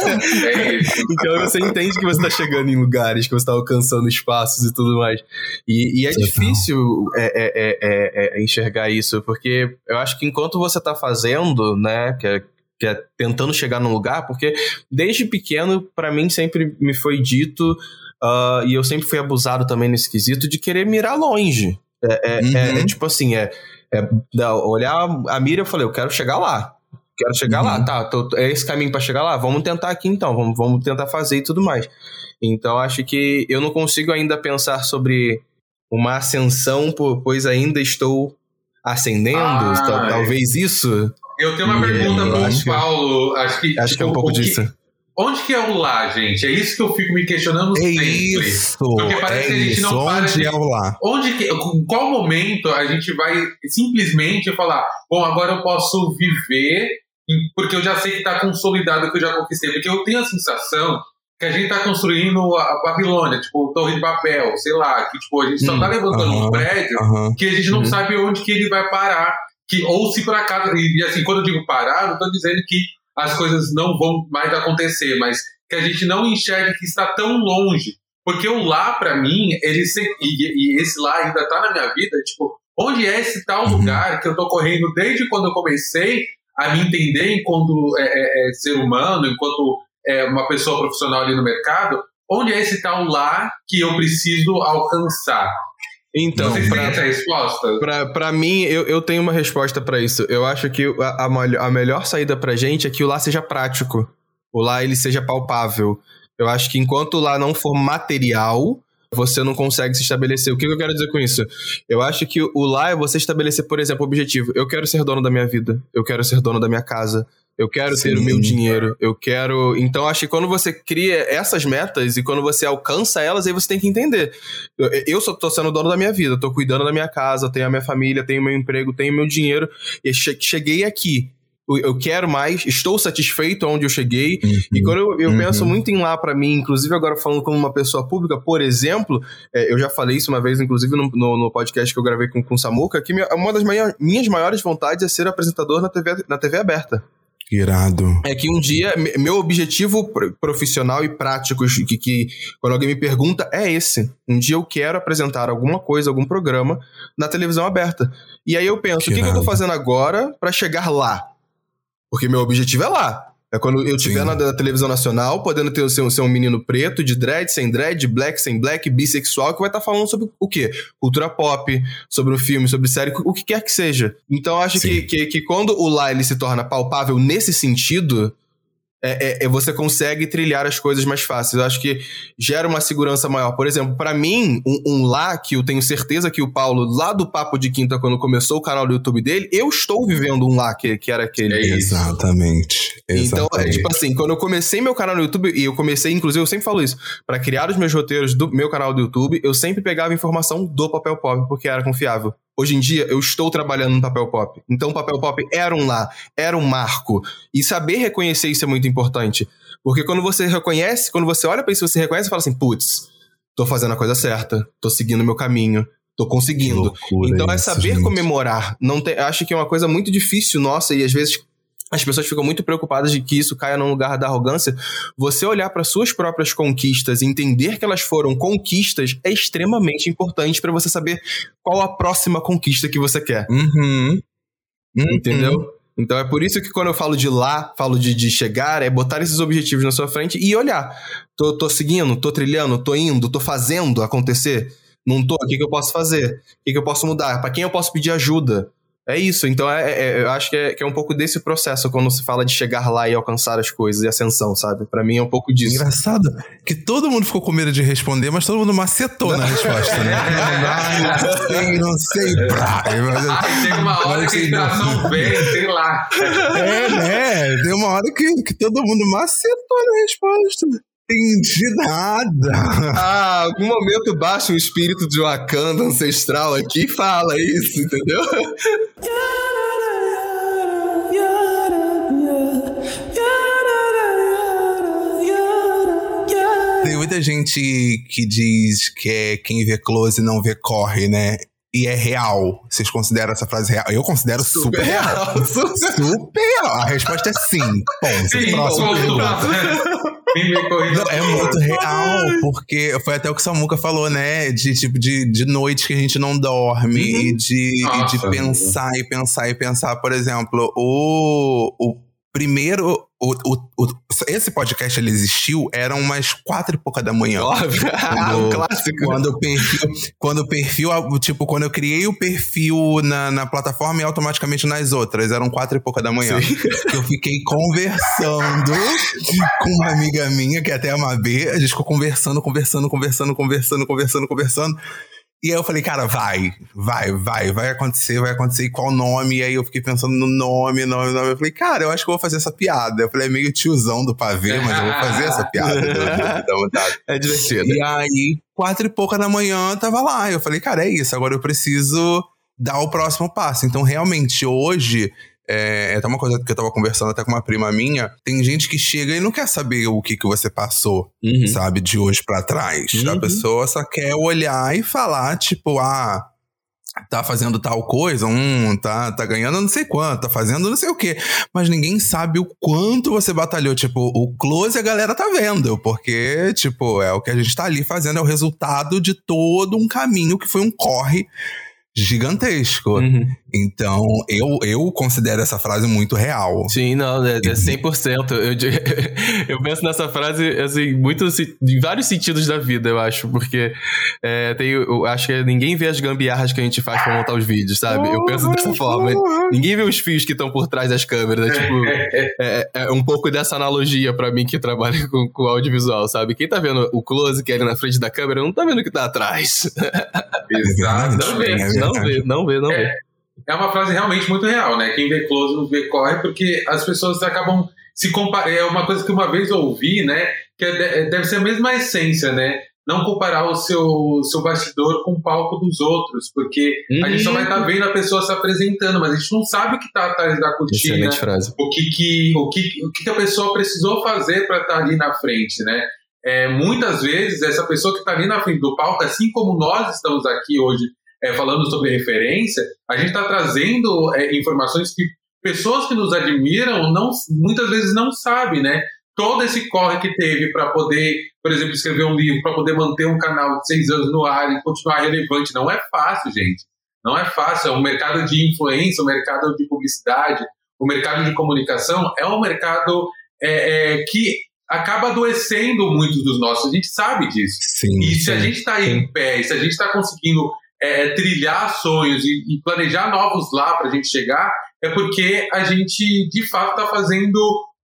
Então você entende que você tá chegando em lugares, que você tá alcançando espaços e tudo mais. E, e é Total. difícil é, é, é, é, é, enxergar isso, porque eu acho que enquanto você tá fazendo, né, que é, que é tentando chegar num lugar, porque desde pequeno, pra mim, sempre me foi dito, ah, e eu sempre fui abusado também nesse quesito, de querer mirar longe. É, é- Uhum. é- é tipo assim, é, é olhar a mira e eu falei, eu quero chegar lá. Quero chegar lá, Uhum. tá? tô- é esse caminho pra chegar lá? Vamos tentar aqui então, vamos, vamos tentar fazer e tudo mais. Então acho que eu não consigo ainda pensar sobre uma ascensão, po- pois ainda estou ascendendo. Ah, tal- talvez isso. Eu tenho uma É, pergunta eu pro acho que- Paulo. Acho que, Acho que é um tipo, pouco que- disso. Onde que é o lá, gente? É isso que eu fico me questionando É sempre. isso. Porque parece é que a gente isso. não para Onde de- é o lá? Onde que, em qual momento a gente vai simplesmente falar, bom, agora eu posso viver, porque eu já sei que está consolidado, que eu já conquistei. Porque eu tenho a sensação que a gente está construindo a Babilônia, tipo, Torre de Babel, sei lá, que tipo, a gente só Hum, está levantando aham. um prédio Aham. que a gente não Uhum. sabe onde que ele vai parar. Que, ou se por acaso, e e assim, quando eu digo parar, não estou dizendo que as coisas não vão mais acontecer, mas que a gente não enxerga que está tão longe. Porque o lá, para mim, ele se, e, e esse lá ainda está na minha vida, tipo, onde é esse tal Uhum. lugar que eu estou correndo desde quando eu comecei a me entender enquanto é, é, é, ser humano, enquanto é, uma pessoa profissional ali no mercado, onde é esse tal lá que eu preciso alcançar? Então, Vocês têm pra, essa resposta? Pra, pra mim, eu, eu tenho uma resposta pra isso. Eu acho que a, a, a melhor saída pra gente é que o lá seja prático. O lá ele seja palpável. Eu acho que enquanto o lá não for material, você não consegue se estabelecer. O que eu quero dizer com isso? Eu acho que o lá é você estabelecer, por exemplo, o objetivo. Eu quero ser dono da minha vida. Eu quero ser dono da minha casa. Eu quero ter o Sim. meu dinheiro. Eu quero. Então, acho que quando você cria essas metas e quando você alcança elas, aí você tem que entender. Eu, eu só tô sendo dono da minha vida, tô cuidando da minha casa, tenho a minha família, tenho meu emprego, tenho meu dinheiro. E che- cheguei aqui. eu quero mais, estou satisfeito onde eu cheguei. Uhum, e quando eu, eu uhum. penso muito em lá para mim, inclusive agora falando como uma pessoa pública, por exemplo, é, eu já falei isso uma vez, inclusive no, no, no podcast que eu gravei com, com o Samuca, que minha, uma das minha, minhas maiores vontades é ser apresentador na TV, na TV aberta. Irado. É que um dia, me- meu objetivo pr- profissional e prático, que, que quando alguém me pergunta, é esse. Um dia eu quero apresentar alguma coisa, algum programa na televisão aberta. E aí eu penso, Que o que, que eu tô fazendo agora pra chegar lá? Porque meu objetivo é lá. É quando eu estiver Sim. na, na televisão nacional, podendo ter, ser, um- ser um menino preto, de dread, sem dread, black, sem black, bissexual, que vai estar falando sobre o quê? Cultura pop, sobre um filme, sobre série, o que quer que seja. Então eu acho que, que, que quando o lá ele se torna palpável nesse sentido, é, é- é você consegue trilhar as coisas mais fáceis. Eu acho que gera uma segurança maior. Por exemplo, pra mim, um, um lá que eu tenho certeza que o Paulo, lá do Papo de Quinta, quando começou o canal do YouTube dele, eu estou vivendo um lá que, que era aquele. É. Exatamente. Então, é Exatamente. tipo assim, quando eu comecei meu canal no YouTube, e eu comecei, inclusive, eu sempre falo isso, pra criar os meus roteiros do meu canal do YouTube, eu sempre pegava informação do papel pop, porque era confiável. Hoje em dia, eu estou trabalhando no papel pop. Então, o papel pop era um lá, era um marco. E saber reconhecer isso é muito importante. Porque quando você reconhece, quando você olha pra isso, você reconhece e fala assim, putz, tô fazendo a coisa certa, tô seguindo o meu caminho, tô conseguindo. loucura Então é saber gente. comemorar. Não tem, acho que é uma coisa muito difícil nossa e às vezes as pessoas ficam muito preocupadas de que isso caia num lugar da arrogância. Você olhar para suas próprias conquistas e entender que elas foram conquistas é extremamente importante para você saber qual a próxima conquista que você quer. Uhum. Uhum. Entendeu? Então é por isso que quando eu falo de lá, falo de, de chegar, é botar esses objetivos na sua frente e olhar. Tô, tô seguindo, tô trilhando, tô indo, tô fazendo acontecer. Não tô, o que, que eu posso fazer? O que, que eu posso mudar? Pra quem eu posso pedir ajuda? É isso, então é, é- eu acho que é, que é um pouco desse processo quando se fala de chegar lá e alcançar as coisas e ascensão, sabe? Pra mim é um pouco disso. Engraçado que todo mundo ficou com medo de responder, mas todo mundo macetou na *laughs* resposta, né? Não sei, não sei. Brá. Ai, chega uma hora que a inspiração vem, sei lá. É, né? Deu uma hora que, que todo mundo macetou na resposta. Entendi nada. Ah, algum momento baixa um espírito de Wakanda ancestral aqui e fala isso, entendeu? Tem muita gente que diz que é quem vê close não vê corre, né? E é real. Vocês consideram essa frase real? Eu considero super, real. super. *laughs* Super real. A resposta é sim. Ponto. Sim, Próxima ponto. *laughs* Não, é muito real, porque foi até o que o Samuca falou, né? De tipo, de, de noite que a gente não dorme e, de, e Nossa, de pensar e pensar e pensar. Por exemplo, o, o primeiro. O, o, o- esse podcast ele existiu, eram umas quatro e pouca da manhã. Óbvio. *laughs* Quando- um clássico. Quando o perfil, quando o perfil, tipo, quando eu criei o perfil na, na plataforma e automaticamente nas outras, eram quatro e pouca da manhã. Que eu fiquei conversando *laughs* com uma amiga minha, que é até a Mabê, a gente ficou conversando, conversando, conversando, conversando, conversando, conversando. E aí eu falei, cara, vai, vai, vai, vai acontecer, vai acontecer. E qual nome? E aí eu fiquei pensando no nome, nome, nome. Eu falei, cara, eu acho que eu vou fazer essa piada. Eu falei, é meio tiozão do pavê, mas eu vou fazer essa piada. *laughs* É divertido. E aí, quatro e pouca da manhã, tava lá. Eu falei, cara, é isso, agora eu preciso dar o próximo passo. Então, realmente, hoje, é, é até uma coisa que eu tava conversando até com uma prima minha, tem gente que chega e não quer saber o que, que você passou, Uhum. sabe, de hoje pra trás. A Uhum. pessoa só quer olhar e falar, tipo, ah. Tá fazendo tal coisa, um, tá, tá ganhando não sei quanto, tá fazendo não sei o quê. Mas ninguém sabe o quanto você batalhou. Tipo, o close a galera tá vendo, porque, tipo, é o que a gente tá ali fazendo, é o resultado de todo um caminho que foi um corre gigantesco. Uhum. Então, eu, eu considero essa frase muito real. Sim, não, é, é 100%. Eu, di- *laughs* eu penso nessa frase, assim, muito, em vários sentidos da vida, eu acho, porque é, tem, eu acho que ninguém vê as gambiarras que a gente faz pra montar os vídeos, sabe? Eu penso dessa forma. Ninguém vê os fios que estão por trás das câmeras, né? Tipo, *laughs* é, é um pouco dessa analogia pra mim que trabalha com, com audiovisual, sabe? Quem tá vendo o close que é ali na frente da câmera não tá vendo o que tá atrás. Exato. *laughs* Não vê, É não vê, não vê, não vê. É uma frase realmente muito real, né? Quem vê close não vê corre, porque as pessoas acabam se comparando. É uma coisa que uma vez ouvi, né? Que é de- deve ser a mesma essência, né? não comparar o seu, seu bastidor com o palco dos outros, porque uhum. a gente só vai estar tá vendo a pessoa se apresentando, mas a gente não sabe o que está atrás da cortina, o que, que, o, que, o que a pessoa precisou fazer para estar tá ali na frente, né? É, muitas vezes, essa pessoa que está ali na frente do palco, assim como nós estamos aqui hoje é, falando sobre referência, a gente está trazendo é, informações que pessoas que nos admiram não, muitas vezes não sabem, né? todo esse corre que teve para poder, por exemplo, escrever um livro, para poder manter um canal de seis anos no ar e continuar relevante, não é fácil, gente. Não é fácil. É um mercado de influência, um mercado de publicidade, o um mercado de comunicação é um mercado é, é, que acaba adoecendo muitos dos nossos. A gente sabe disso. Sim, e se sim, a gente está aí em pé, se a gente está conseguindo é, trilhar sonhos e, e planejar novos lá para a gente chegar, é porque a gente de fato está fazendo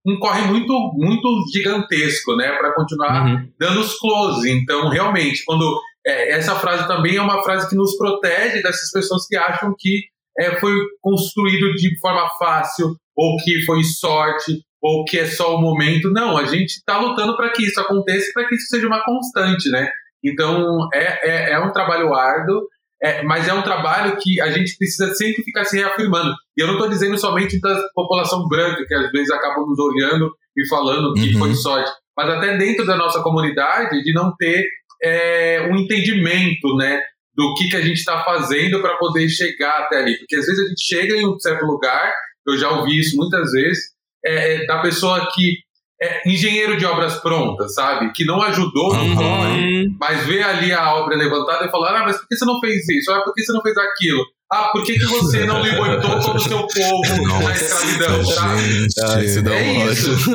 um corre muito, muito gigantesco, né, para continuar uhum. dando os close. Então, realmente, quando é, essa frase também é uma frase que nos protege dessas pessoas que acham que é, foi construído de forma fácil, ou que foi sorte, ou que é só o momento. Não, a gente está lutando para que isso aconteça, para que isso seja uma constante, né? Então, é, é, é um trabalho árduo, é, mas é um trabalho que a gente precisa sempre ficar se reafirmando. E eu não estou dizendo somente da população branca, que às vezes acabam nos olhando e falando que uhum. foi sorte, mas até dentro da nossa comunidade, de não ter é, um entendimento né, do que, que a gente está fazendo para poder chegar até ali. Porque às vezes a gente chega em um certo lugar, eu já ouvi isso muitas vezes, é, é da pessoa que é, engenheiro de obras prontas, sabe? Que não ajudou no uhum. mas vê ali a obra levantada e fala: ah, mas por que você não fez isso? Ah, por que você não fez aquilo? Ah, por que, que você não *laughs* libertou todo o seu povo Nossa, da escravidão, tá? Ah, isso dá é um isso.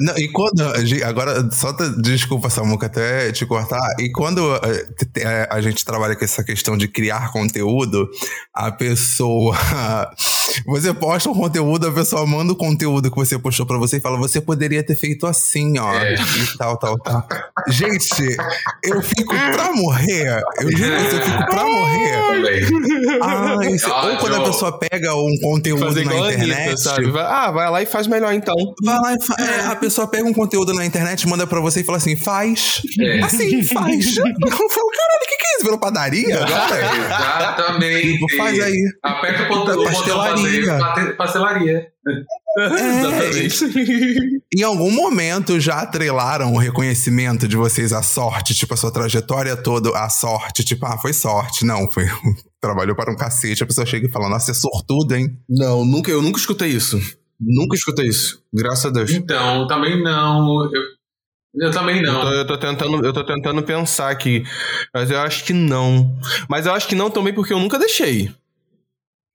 Não, e quando. Agora, só desculpa, Samuca, até te cortar. E quando eh, a gente trabalha com essa questão de criar conteúdo, a pessoa. *laughs* Você posta um conteúdo, a pessoa manda o conteúdo que você postou pra você e fala: você poderia ter feito assim, ó. É. E tal, tal, tal. Gente, eu fico pra morrer. Eu juro que eu fico pra morrer. Ah, isso. Ou quando a pessoa pega um conteúdo Fazer na internet. Anitta, sabe? Vai, ah, vai lá e faz melhor então. Vai lá e fa... é, a pessoa pega um conteúdo na internet, manda pra você e fala assim: faz. É. Assim, faz. eu falo, caralho, é isso? Virou padaria? *laughs* Exatamente. Tipo, faz aí. Aperta o ponto pastelaria. Pastelaria. É, em algum momento já atrelaram o reconhecimento de vocês à sorte, tipo, a sua trajetória toda, a sorte, tipo, ah, foi sorte. Não, foi. *laughs* Trabalhou para um cacete, a pessoa chega e fala, nossa, é sortudo, hein? Não, nunca, eu nunca escutei isso. Nunca escutei isso. Graças a Deus. Então, também não. Eu, eu também não. Eu tô, eu tô, tentando, eu tô tentando pensar aqui. Mas eu acho que não. Mas eu acho que não também porque eu nunca deixei.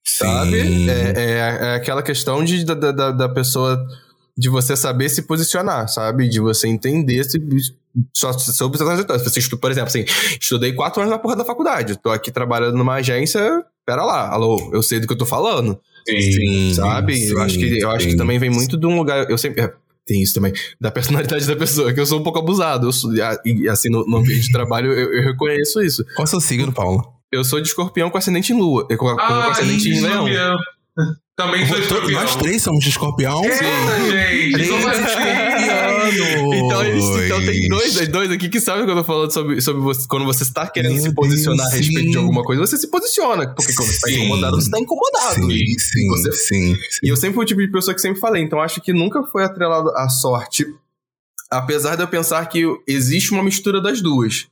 Sabe? É, é, é, aquela questão de, da, da, da pessoa. De você saber se posicionar, sabe? De você entender se, só sobre suas trajetória. Por exemplo, assim, estudei quatro anos na porra da faculdade. Tô aqui trabalhando numa agência. Pera lá, alô, eu sei do que eu tô falando. Sim, sabe? Sim, eu acho que eu acho que também vem muito de um lugar. Eu sempre. Tem isso também, da personalidade da pessoa, que eu sou um pouco abusado. Eu sou, e assim, no, no ambiente de trabalho, eu, eu reconheço isso. Qual é o seu signo, Paulo? Eu sou de escorpião com ascendente em lua. Com, com ah, ascendente em leão. Também sou escorpião. Nós três somos de escorpião? Sim. gente. escorpiano. então, então tem dois, dois aqui que sabem quando eu tô falando sobre, sobre você, quando você está querendo Meu se posicionar Deus, a respeito sim. de alguma coisa, você se posiciona. Porque quando você tá incomodado, você tá incomodado. Sim, e, sim, você, sim, sim. E eu sempre fui o tipo de pessoa que sempre falei, então acho que nunca foi atrelado à sorte. Apesar de eu pensar que existe uma mistura das duas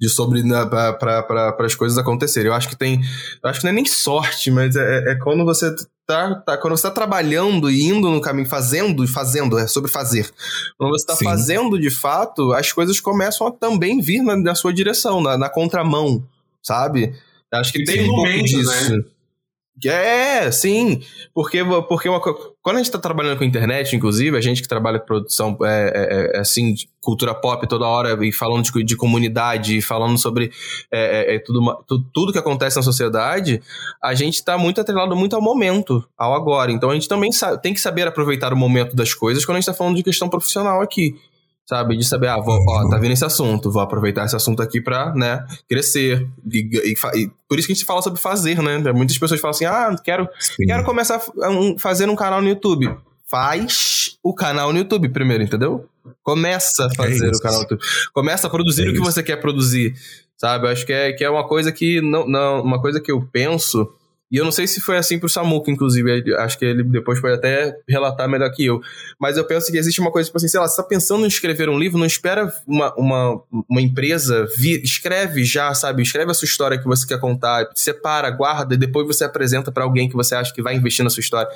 de sobre né, para as coisas acontecerem. Eu acho que tem. Eu acho que não é nem sorte, mas é, é quando você tá, tá. Quando você tá trabalhando e indo no caminho, fazendo e fazendo, é sobre fazer. Quando você tá Sim. fazendo de fato, as coisas começam a também vir na, na sua direção, na, na contramão, sabe? Acho que tem, tem um pouco disso. Né? É, sim. Porque, porque uma, quando a gente está trabalhando com internet, inclusive, a gente que trabalha com produção é, é, é, assim, cultura pop toda hora, e falando de, de comunidade, falando sobre é, é, é tudo, tudo, tudo que acontece na sociedade, a gente está muito atrelado muito ao momento, ao agora. Então a gente também sabe, tem que saber aproveitar o momento das coisas quando a gente está falando de questão profissional aqui sabe? De saber, ah, vou, ó, tá vindo esse assunto, vou aproveitar esse assunto aqui pra, né, crescer. E, e, e, por isso que a gente fala sobre fazer, né? Muitas pessoas falam assim, ah, quero, quero começar a um, fazer um canal no YouTube. Faz o canal no YouTube primeiro, entendeu? Começa a fazer É o canal no YouTube. Começa a produzir É o que isso. você quer produzir, sabe? Eu acho que é, que é uma coisa que não, não, uma coisa que eu penso e eu não sei se foi assim pro Samuca, inclusive. Acho que ele depois pode até relatar melhor que eu. Mas eu penso que existe uma coisa, tipo assim, sei lá, você tá pensando em escrever um livro, não espera uma, uma, uma empresa vir, escreve já, sabe? Escreve a sua história que você quer contar, separa, guarda, e depois você apresenta pra alguém que você acha que vai investir na sua história.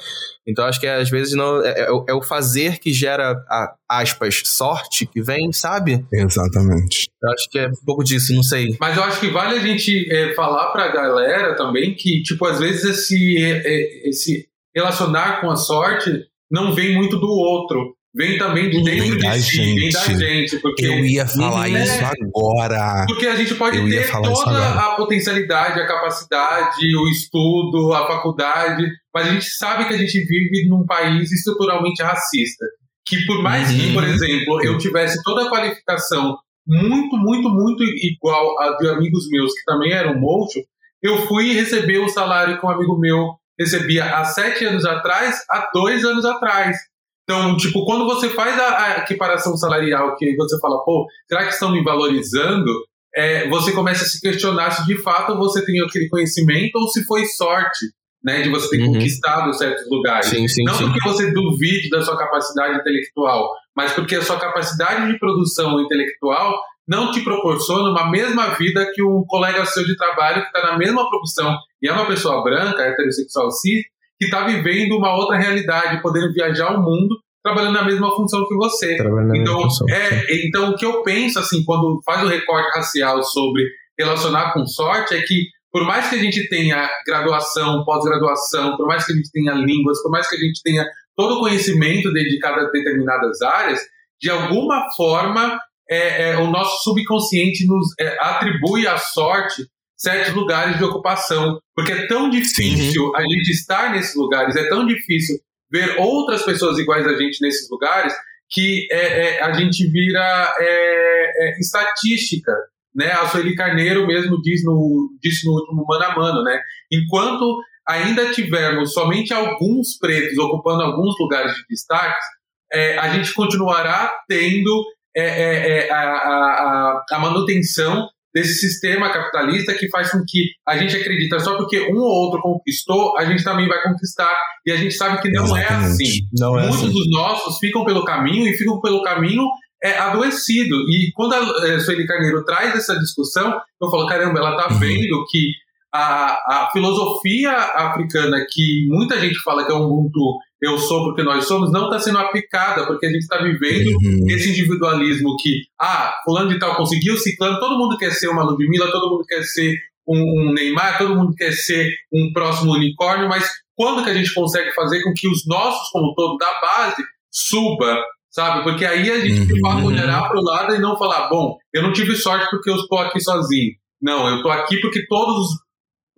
Então acho que às vezes não é, é o- é o fazer que gera, a, aspas, sorte que vem, sabe? Exatamente. Eu acho que é um pouco disso, não sei. Mas eu acho que vale a gente é, falar pra galera também que, tipo, às vezes esse, é, é, esse relacionar com a sorte não vem muito do outro. Vem também de dentro Vem da de si, vem da gente. gente. Porque, Eu ia falar É. isso agora. porque a gente pode Eu ter toda a potencialidade, a capacidade, o estudo, a faculdade, mas a gente sabe que a gente vive num país estruturalmente racista. Que por mais que, Uhum. por exemplo, eu tivesse toda a qualificação muito, muito, muito igual a de amigos meus que também eram mocho, eu fui receber o salário que um amigo meu recebia há sete anos atrás, há dois anos atrás. Então, tipo, quando você faz a, equiparação salarial, que você fala, pô, será que estão me valorizando? É, você começa a se questionar se de fato você tem aquele conhecimento ou se foi sorte, né, de você ter Uhum. conquistado certos lugares. Sim, sim, Não sim. porque você duvide da sua capacidade intelectual, mas porque a sua capacidade de produção intelectual não te proporciona uma mesma vida que um colega seu de trabalho que está na mesma profissão e é uma pessoa branca, heterossexual cis, que está vivendo uma outra realidade, podendo viajar o mundo, trabalhando na mesma função que você. Então, é, então, o que eu penso, assim, quando faz o recorte racial sobre relacionar com sorte, é que por mais que a gente tenha graduação, pós-graduação, por mais que a gente tenha línguas, por mais que a gente tenha todo o conhecimento dedicado a determinadas áreas, de alguma forma, é, é, o nosso subconsciente nos é, atribui à sorte certos lugares de ocupação, porque é tão difícil a gente estar nesses lugares, é tão difícil ver outras pessoas iguais a gente nesses lugares, que é, é, a gente vira é, é, estatística. Né? A Sueli Carneiro mesmo diz no, disse no último Mano a Mano, né? enquanto ainda tivermos somente alguns pretos ocupando alguns lugares de destaque, é, a gente continuará tendo é, é, a, a, a manutenção desse sistema capitalista que faz com que a gente acredita só porque um ou outro conquistou, a gente também vai conquistar. E a gente sabe que não é Exatamente. assim. Não é Muitos assim. dos nossos ficam pelo caminho e ficam pelo caminho é, adoecido. E quando a é, Sueli Carneiro traz essa discussão, eu falo, caramba, ela tá Uhum. vendo que a, a filosofia africana, que muita gente fala que é um Ubuntu, eu sou porque nós somos, não está sendo aplicada, porque a gente está vivendo Uhum. esse individualismo que, ah, fulano de tal conseguiu, ciclano, todo mundo quer ser uma Ludmilla, todo mundo quer ser um, um Neymar, todo mundo quer ser um próximo unicórnio, mas quando que a gente consegue fazer com que os nossos, como todo, da base, suba, sabe? Porque aí a gente Uhum. olhará para o lado e não falar, bom, eu não tive sorte porque eu estou aqui sozinho. Não, eu estou aqui porque todos os,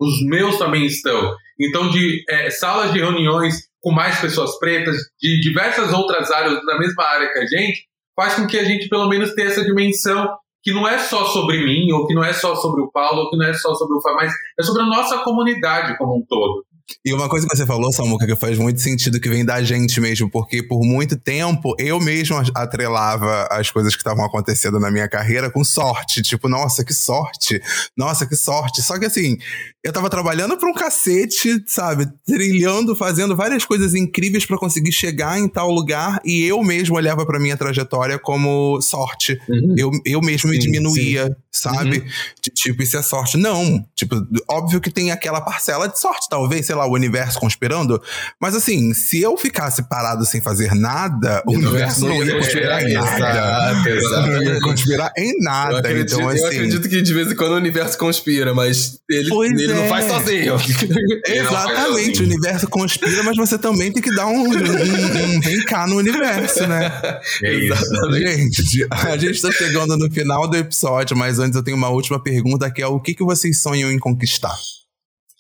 os meus também estão. Então, de é, salas de reuniões com mais pessoas pretas, de diversas outras áreas da mesma área que a gente, faz com que a gente pelo menos tenha essa dimensão que não é só sobre mim, ou que não é só sobre o Paulo, ou que não é só sobre o Fábio, mas é sobre a nossa comunidade como um todo. E uma coisa que você falou, Samuca, que faz muito sentido, que vem da gente mesmo, porque por muito tempo eu mesmo atrelava as coisas que estavam acontecendo na minha carreira com sorte. Tipo, nossa, que sorte! Nossa, que sorte! Só que assim, eu tava trabalhando pra um cacete, sabe? Trilhando, fazendo várias coisas incríveis pra conseguir chegar em tal lugar, e eu mesmo olhava pra minha trajetória como sorte. Eu, eu mesmo me Sim, diminuía, sabe? De, tipo, isso é sorte. Não. Tipo, óbvio que tem aquela parcela de sorte, talvez, sei lá, o universo conspirando. Mas assim, se eu ficasse parado sem fazer nada, o, universo não ia conspirar em nada. Não ia conspirar em Eu nada. acredito, então, assim. eu acredito que de vez em quando o universo conspira, mas ele, ele não é. faz sozinho. *laughs* Exatamente, o universo conspira, mas você também tem que dar um, um, um vem cá no universo, né? *laughs* É. Exatamente. Gente, a gente tá chegando no final do episódio, mas antes eu tenho uma última pergunta que é o que, que vocês sonham em conquistar?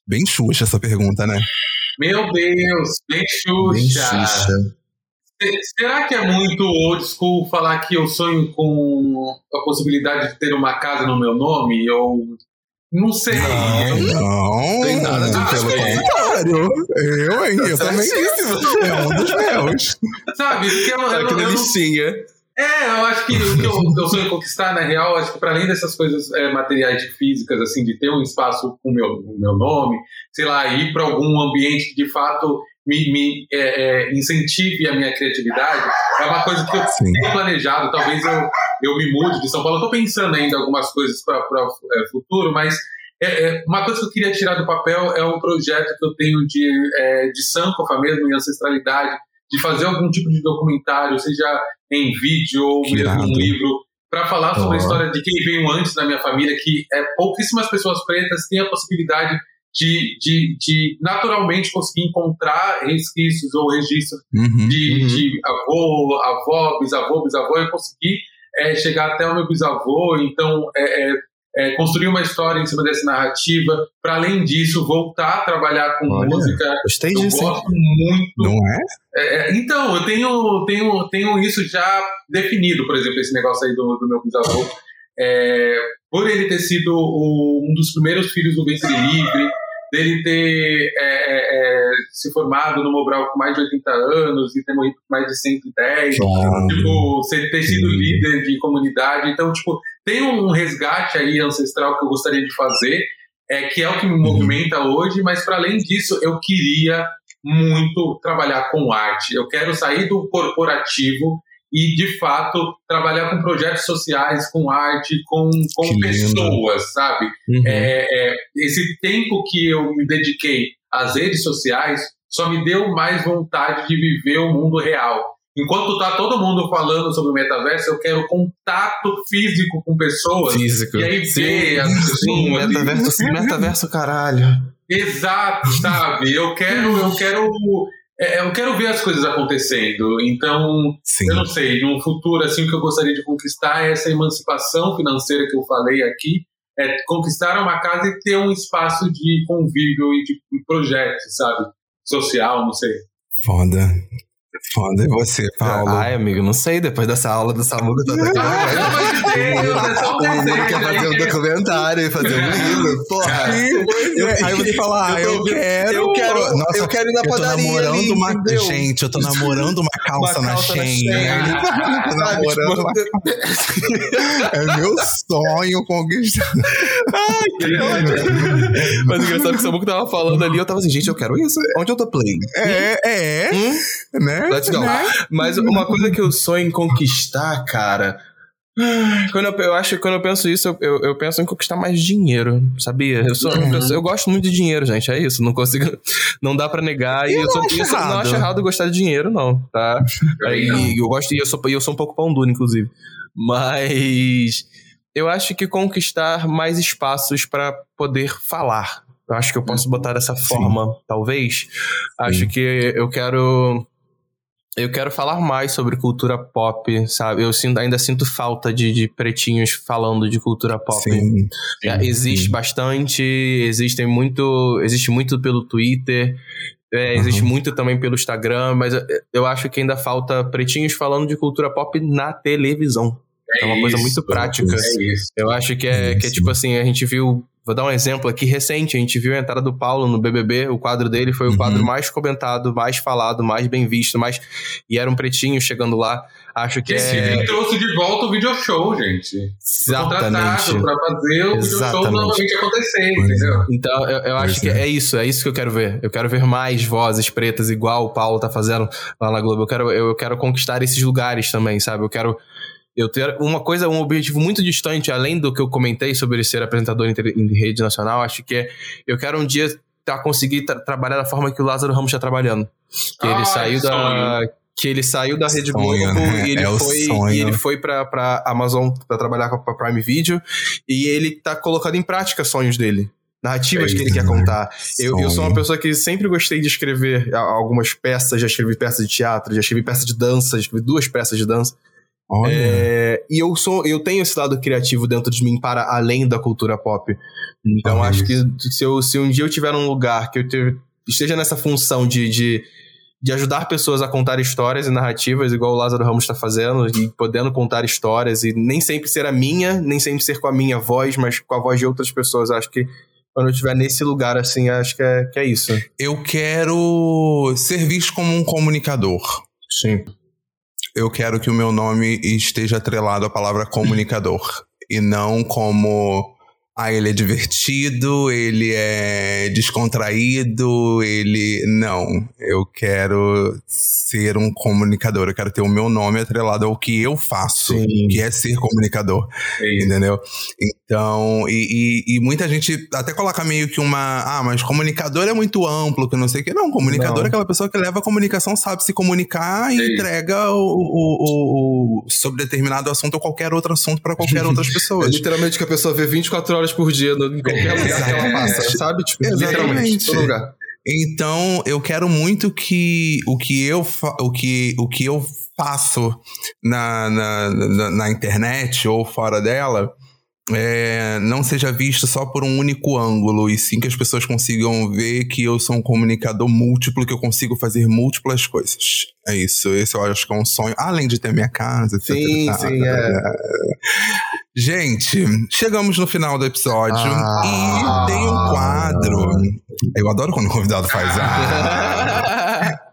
Bem xuxa essa pergunta, né? Meu Deus, bem Bem Xuxa. Xuxa. Se- Será que é muito old school falar que eu sonho com a possibilidade de ter uma casa no meu nome? Eu não sei. Não, Tem nada de pelo respeito. contrário. Claro, eu, hein? Eu também disse. É um dos meus. Sabe? Porque eu, eu, que eu, eu, delicinha. É, eu acho que o que eu, eu sonho conquistar, na real, acho que para além dessas coisas é, materiais e físicas, assim, de ter um espaço com o meu, meu nome, sei lá, ir para algum ambiente que de fato me, me é, é, incentive a minha criatividade, é uma coisa que eu Sim. tenho planejado. Talvez eu, eu me mude de São Paulo. Tô pensando ainda algumas coisas para o futuro, mas é, é, uma coisa que eu queria tirar do papel é um projeto que eu tenho de, é, de Sankofa mesmo, em ancestralidade, de fazer algum tipo de documentário, seja em vídeo ou Que mesmo um livro, para falar sobre a história de quem veio antes na minha família, que é, pouquíssimas pessoas pretas têm a possibilidade de, de, de naturalmente conseguir encontrar resquícios ou registros Uhum. de, Uhum. de avô, avó, bisavô, bisavô, eu consegui é, chegar até o meu bisavô, então é, é, é, construir uma história em cima dessa narrativa. Para além disso, voltar a trabalhar com Olha, música. Gostei Eu disso, gosto muito. Não é? É, é, então, eu tenho, tenho, tenho isso já definido, por exemplo, esse negócio aí do, do meu bisavô. É, por ele ter sido o- um dos primeiros filhos do ventre livre, dele ter é, é, é, se formado no Mobral com mais de 80 anos e ter morrido com mais de 110, Claro. tipo, ter sido Sim. líder de comunidade. Então, tipo, tem um resgate aí ancestral que eu gostaria de fazer, é, que é o que me movimenta hoje, mas para além disso, eu queria muito trabalhar com arte. Eu quero sair do corporativo e, de fato, trabalhar com projetos sociais, com arte, com, com pessoas, sabe? Uhum. É, é, esse tempo que eu me dediquei às redes sociais só me deu mais vontade de viver o mundo real. Enquanto tá todo mundo falando sobre o metaverso, eu quero contato físico com pessoas. Físico. E aí Sim, ver as sim, pessoas. metaverso, metaverso caralho. Exato, sabe? Eu quero, eu quero, é, eu quero ver as coisas acontecendo. Então, Sim. eu não sei, num futuro assim o que eu gostaria de conquistar é essa emancipação financeira que eu falei aqui, é conquistar uma casa e ter um espaço de convívio e de de projeto, sabe? Social, não sei. Foda. Foda. E você, Paulo? Ai, amigo, não sei. Depois dessa aula do Samuca, tá até pelo amor de Deus, é só O menino desejo, quer fazer um documentário e fazer um livro. Porra. Sim, pois é. Aí você fala, ah, eu, tô- quero. Eu quero, Nossa, eu quero ir na eu tô padaria. namorando ali, uma. entendeu? Gente, eu tô namorando uma calça, Uma na calça na Shein. Ele *laughs* Sabe, namorando uma... tipo, É meu sonho conquistar. Mas o engraçado é que o Samuca tava falando ali, eu tava assim, gente, eu quero isso. Onde eu tô play? É, é, Hum? né? Let's go. Né? Mas uma coisa que eu sonho em conquistar, cara. *sighs* Quando eu, eu acho que quando eu penso isso, eu, eu, eu penso em conquistar mais dinheiro, sabia? Eu, sou, pessoa- eu gosto muito de dinheiro, gente. É isso. Não consigo. *laughs* Não dá pra negar. E eu, não sou, acho eu sou- não errado. acho errado gostar de dinheiro, não, tá? *laughs* Não. eu gosto, e eu sou, eu sou um pouco pão duro, inclusive. Mas eu acho que conquistar mais espaços pra poder falar. Eu acho que eu posso botar dessa forma, talvez. Acho que eu quero. Eu quero falar mais sobre cultura pop, sabe? Eu sinto- ainda sinto falta de, de pretinhos falando de cultura pop. Sim. É, existe sim. bastante, existem muito, existe muito pelo Twitter, é, existe Uhum. muito também pelo Instagram, mas eu, eu acho que ainda falta pretinhos falando de cultura pop na televisão. É, uma coisa isso, muito prática. É isso. Eu acho que é, que é Sim. tipo assim, a gente viu. Vou dar um exemplo aqui recente. A gente viu a entrada do Paulo no BBB. O quadro dele foi Uhum. o quadro mais comentado, mais falado, mais bem visto. Mais... E era um pretinho chegando lá. Acho que Esse é. trouxe de volta o video show, gente. Contratado Exatamente. pra fazer o video show Exatamente. novamente acontecer, é. entendeu? Então, eu, eu acho que é. é isso, é isso que eu quero ver. Eu quero ver mais vozes pretas, igual o Paulo tá fazendo lá na Globo. Eu quero, eu quero conquistar esses lugares também, sabe? Eu quero. Eu ter uma coisa, um objetivo muito distante, além do que eu comentei sobre ser apresentador em, rede nacional, acho que é. Eu quero um dia tá, conseguir tra- trabalhar da forma que o Lázaro Ramos está trabalhando. Que ele Ai, saiu da. sonho. Que ele saiu da Rede Sonho, Globo né? e ele É foi, e ele foi pra, pra Amazon pra trabalhar com a Prime Video e ele tá colocando em prática sonhos dele. Narrativas É que ele quer né? contar. Eu, eu sou uma pessoa que sempre gostei de escrever algumas peças, já escrevi peças de teatro, já escrevi peças de dança, já escrevi duas peças de dança. Olha. É, e eu sou, eu tenho esse lado criativo dentro de mim para além da cultura pop. Então Ah, acho isso. que se, eu, se um dia eu tiver um lugar que eu te- esteja nessa função de, de, de ajudar pessoas a contar histórias e narrativas, igual o Lázaro Ramos está fazendo, e podendo contar histórias, e nem sempre ser a minha, nem sempre ser com a minha voz, mas com a voz de outras pessoas, acho que quando eu estiver nesse lugar, assim, acho que é, que é isso. Eu quero ser visto como um comunicador. Sim. Eu quero que o meu nome esteja atrelado à palavra comunicador. e não como. Ah, ele é divertido, ele é descontraído, ele. Não. Eu quero ser um comunicador. Eu quero ter o meu nome atrelado ao que eu faço, Sim. que é ser comunicador. É isso. Entendeu? Então, e, e- e muita gente até coloca meio que uma. Ah, mas comunicador é muito amplo, que não sei o que. Não, comunicador Não. é aquela pessoa que leva a comunicação, sabe se comunicar e É isso. entrega o, o- o- o- sobre determinado assunto ou qualquer outro assunto para qualquer *laughs* outras É pessoas. literalmente que a pessoa vê 24 horas por dia no- em qualquer lugar que ela passa, sabe? Tipo, Exatamente. literalmente, todo lugar. Então, eu quero muito que o que eu, o que, o que eu faço na, na, na, na internet ou fora dela é, não seja visto só por um único ângulo, e sim que as pessoas consigam ver que eu sou um comunicador múltiplo, que eu consigo fazer múltiplas coisas. É isso. Esse eu acho que é um sonho, além de ter minha casa, etc. Sim, e tal. sim, é. Gente, chegamos no final do episódio Ah. e tem um quadro. Eu adoro quando o convidado faz a. *laughs*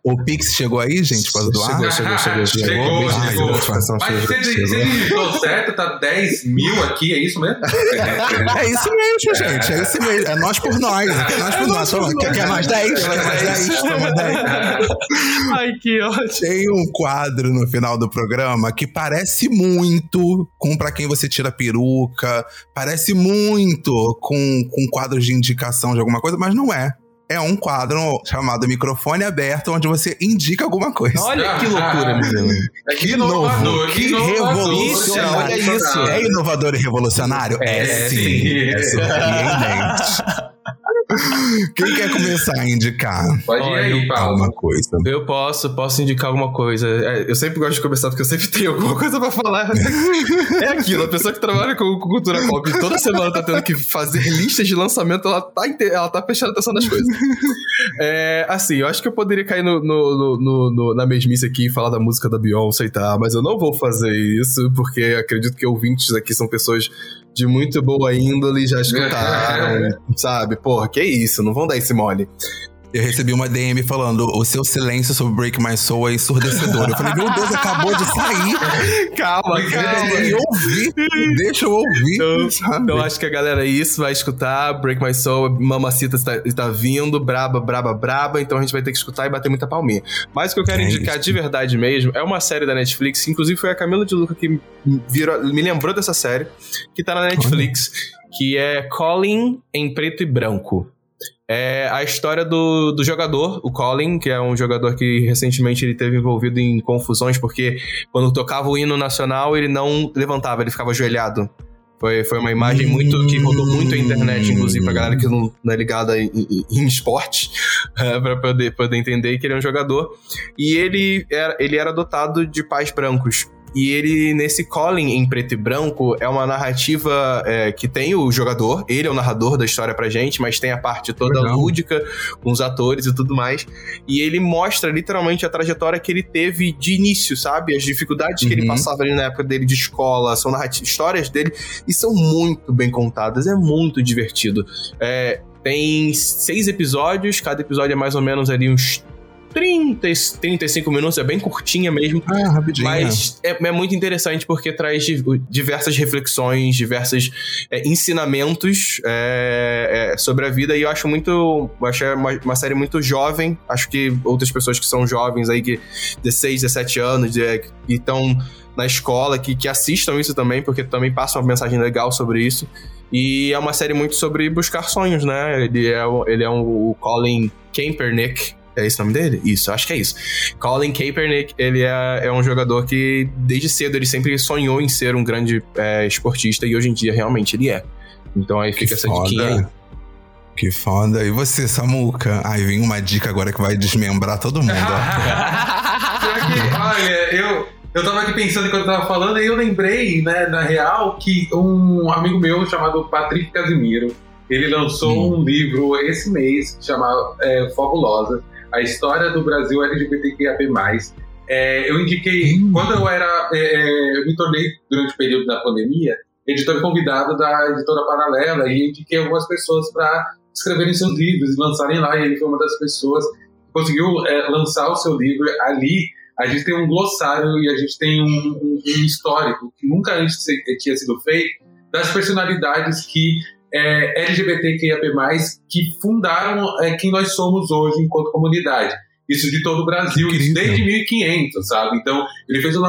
o Pix chegou aí, gente, para doar? Chegou, chegou, chegou. Chegou, Beijo, chegou. Mas chegou. se ele, se ele digitou certo, tá 10 mil aqui, é isso mesmo? É isso mesmo, gente. É isso mesmo. É nós por nós. É nós por nós. Toma, Quer, quer mais 10? Quer mais 10? Toma 10. Ai, que ótimo. Tem um quadro no final do programa que parece muito com pra quem você tira peruca, parece muito com, com quadros de indicação de alguma coisa, mas não é. É um quadro chamado microfone aberto, onde você indica alguma coisa. Olha que loucura, menino. É Que novo, que revolucionário. Olha isso. É inovador e revolucionário? É, É, sim. sim. É surpreendente. *laughs* Quem quer começar a indicar Pode ir Olha, aí, Paulo. alguma coisa? Eu posso, posso indicar alguma coisa. É, eu sempre gosto de começar porque eu sempre tenho alguma coisa pra falar. É aquilo, a pessoa que trabalha com, com cultura pop toda semana tá tendo que fazer listas de lançamento, ela tá, ela tá prestando atenção nas coisas. É, assim, eu acho que eu poderia cair no, no- no- no- no- na mesmice aqui e falar da música da Beyoncé e tal, mas eu não vou fazer isso, porque acredito que ouvintes aqui são pessoas de muito boa índole, já *laughs* escutaram, sabe? Porra, que isso, não vão dar esse mole. Eu recebi uma DM falando: o seu silêncio sobre Break My Soul é ensurdecedor. Eu falei, meu Deus, acabou de sair. *laughs* Calma, Deixa eu ouvir. Deixa eu ouvir. Então, sabe? então acho que a galera isso vai escutar. Break My Soul, Mamacita está, está vindo, braba, braba, braba. Então a gente vai ter que escutar e bater muita palminha. Mas o que eu quero É indicar isso. de verdade mesmo é uma série da Netflix. Inclusive foi a Camila de Luca que me virou, me lembrou dessa série, que tá na Netflix, que é Colin em preto e branco. É a história do, do jogador, o Colin, que é um jogador que recentemente ele teve envolvido em confusões, porque quando tocava o hino nacional, ele não levantava, ele ficava ajoelhado. Foi, foi uma imagem muito que rodou muito a internet, inclusive, pra galera que não, não é ligada em, em- em esporte, *laughs* é, pra poder, poder entender que ele é um jogador. E ele era, ele era dotado de pais brancos. E ele, nesse Colin em preto e branco, é uma narrativa é, que tem o jogador, ele é o narrador da história pra gente, mas tem a parte toda Legal. lúdica, com os atores e tudo mais. E ele mostra literalmente a trajetória que ele teve de início, sabe? As dificuldades que ele Uhum. passava ali na época dele de escola, são narrativas, histórias dele, e são muito bem contadas, é muito divertido. É, tem seis episódios, cada episódio é mais ou menos ali uns 30, 35 minutos, é bem curtinha mesmo. Ah, rapidinho. Mas é, é muito interessante porque traz di- diversas reflexões, diversos é, ensinamentos é, é, sobre a vida. E eu acho muito. Eu acho uma, uma série muito jovem. Acho que outras pessoas que são jovens aí, que 16, 17 anos, é, que estão na escola, que, que assistam isso também, porque também passa uma mensagem legal sobre isso. E é uma série muito sobre buscar sonhos, né? Ele é, o- ele é um, o Colin Kaepernick. É esse o nome dele? Isso, acho que é isso. Colin Kaepernick, ele é, é um jogador que, desde cedo, ele sempre sonhou em ser um grande é, esportista e hoje em dia, realmente, ele é. Então aí Que fica essa diquinha aí. foda. Que foda. E você, Samuca? Ai, vem uma dica agora que vai desmembrar todo mundo, *laughs* que, olha, eu, eu tava aqui pensando enquanto eu tava falando e eu lembrei, né, na real, que um amigo meu chamado Patrick Casimiro, ele lançou um livro esse mês chamado é, Fabulosa, a história do Brasil LGBTQIAP+. É, eu indiquei, Hum. quando eu era, é, é, eu me tornei durante o período da pandemia, editor convidado da editora Paralela e indiquei algumas pessoas para escreverem seus livros e lançarem lá. E ele foi uma das pessoas que conseguiu é, lançar o seu livro ali. A gente tem um glossário e a gente tem um, um, um histórico que nunca antes tinha sido feito das personalidades que é, LGBTQIAP+, que fundaram é, quem nós somos hoje enquanto comunidade. Isso de todo o Brasil, isso desde 1500, sabe? Então, ele fez um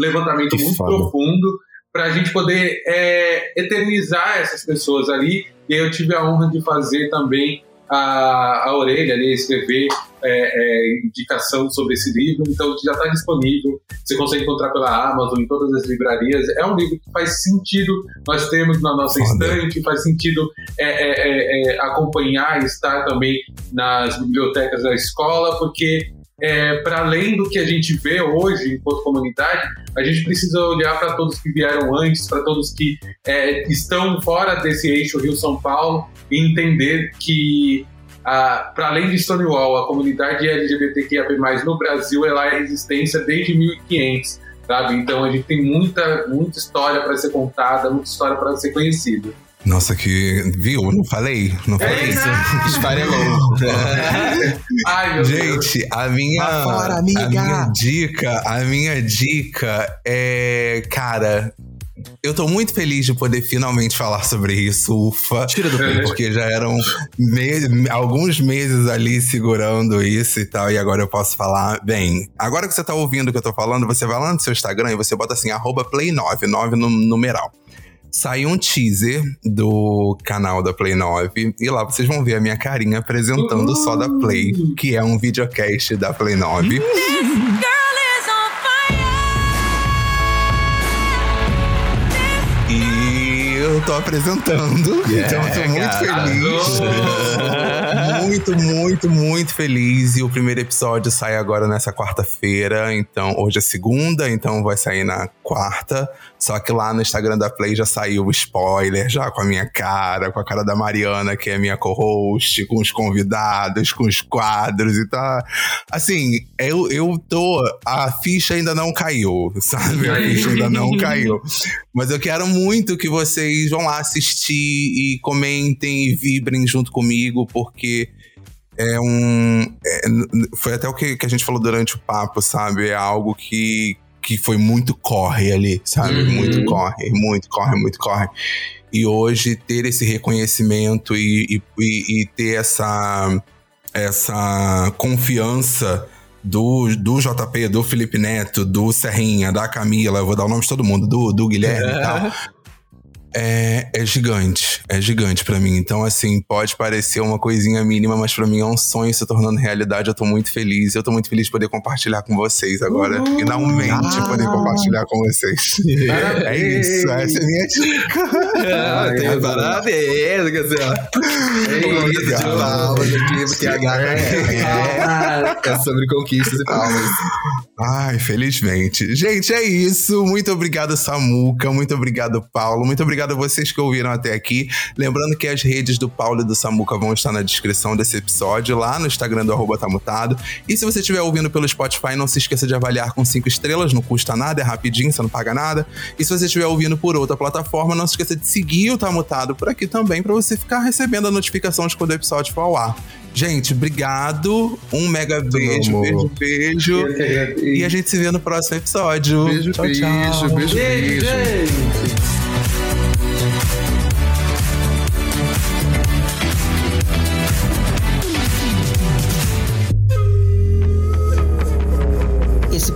levantamento que muito foda. profundo para a gente poder é, eternizar essas pessoas ali. E eu tive a honra de fazer também a, a orelha ali, escrever é, é, indicação sobre esse livro, então já está disponível. Você consegue encontrar pela Amazon, em todas as livrarias. É um livro que faz sentido nós termos na nossa estante, faz sentido é, é, é, é acompanhar e estar também nas bibliotecas da escola, porque é, para além do que a gente vê hoje enquanto comunidade, a gente precisa olhar para todos que vieram antes, para todos que é, estão fora desse eixo Rio-São Paulo e entender que, para além de Stonewall, a comunidade LGBTQIA+, no Brasil, ela é resistência desde 1500, sabe? Então a gente tem muita, muita história para ser contada, muita história para ser conhecida. Nossa, que. Viu? Não falei? Não falei isso. *laughs* Esfarelou. *laughs* Ai, meu Gente, Deus. a minha. fora, amiga. A minha dica, a minha dica é. Cara, eu tô muito feliz de poder finalmente falar sobre isso, ufa. Tira do peito. Porque já eram me alguns meses ali segurando isso e tal, e agora eu posso falar. Bem, agora que você tá ouvindo o que eu tô falando, você vai lá no seu Instagram e você bota assim, play9, 9 no numeral saiu um teaser do canal da Play 9 e lá vocês vão ver a minha carinha apresentando só da Play, que é um videocast da Play 9. E eu tô apresentando, *laughs* yeah, então eu tô muito feliz muito, muito, muito feliz. E o primeiro episódio sai agora nessa quarta-feira. Então, hoje é segunda, então vai sair na quarta. Só que lá no Instagram da Play já saiu o spoiler, já com a minha cara, com a cara da Mariana, que é minha co-host, com os convidados, com os quadros e tá. Assim, eu, eu tô. A ficha ainda não caiu, sabe? A ficha ainda não caiu. Mas eu quero muito que vocês vão lá assistir e comentem e vibrem junto comigo, porque é um. É, foi até o que, que a gente falou durante o papo, sabe? É algo que, que foi muito corre ali, sabe? Uhum. Muito corre, muito corre, muito corre. E hoje ter esse reconhecimento e, e, e ter essa, essa confiança do, do JP, do Felipe Neto, do Serrinha, da Camila, eu vou dar o nome de todo mundo, do, do Guilherme e tal. É, é gigante, é gigante para mim. Então, assim, pode parecer uma coisinha mínima, mas para mim é um sonho se tornando realidade. Eu tô muito feliz. Eu tô muito feliz de poder compartilhar com vocês agora. Uhum. Finalmente ah. poder compartilhar com vocês. Parabéns. É isso, essa é a minha dica. Ah, tem parabéns, quer dizer, é isso, de palmas aqui, porque a é, é sobre conquistas e palmas. Ai, felizmente. Gente, é isso. Muito obrigado, Samuca. Muito obrigado, Paulo. Muito obrigado obrigado a vocês que ouviram até aqui. Lembrando que as redes do Paulo e do Samuca vão estar na descrição desse episódio, lá no Instagram do arroba Tamutado. E se você estiver ouvindo pelo Spotify, não se esqueça de avaliar com cinco estrelas, não custa nada, é rapidinho, você não paga nada. E se você estiver ouvindo por outra plataforma, não se esqueça de seguir o Tamutado por aqui também, para você ficar recebendo a notificação de quando o episódio for ao ar. Gente, obrigado. Um mega beijo, beijo, beijo. E a gente se vê no próximo episódio. Beijo, tchau, beijo, tchau. beijo, beijo. beijo. Esse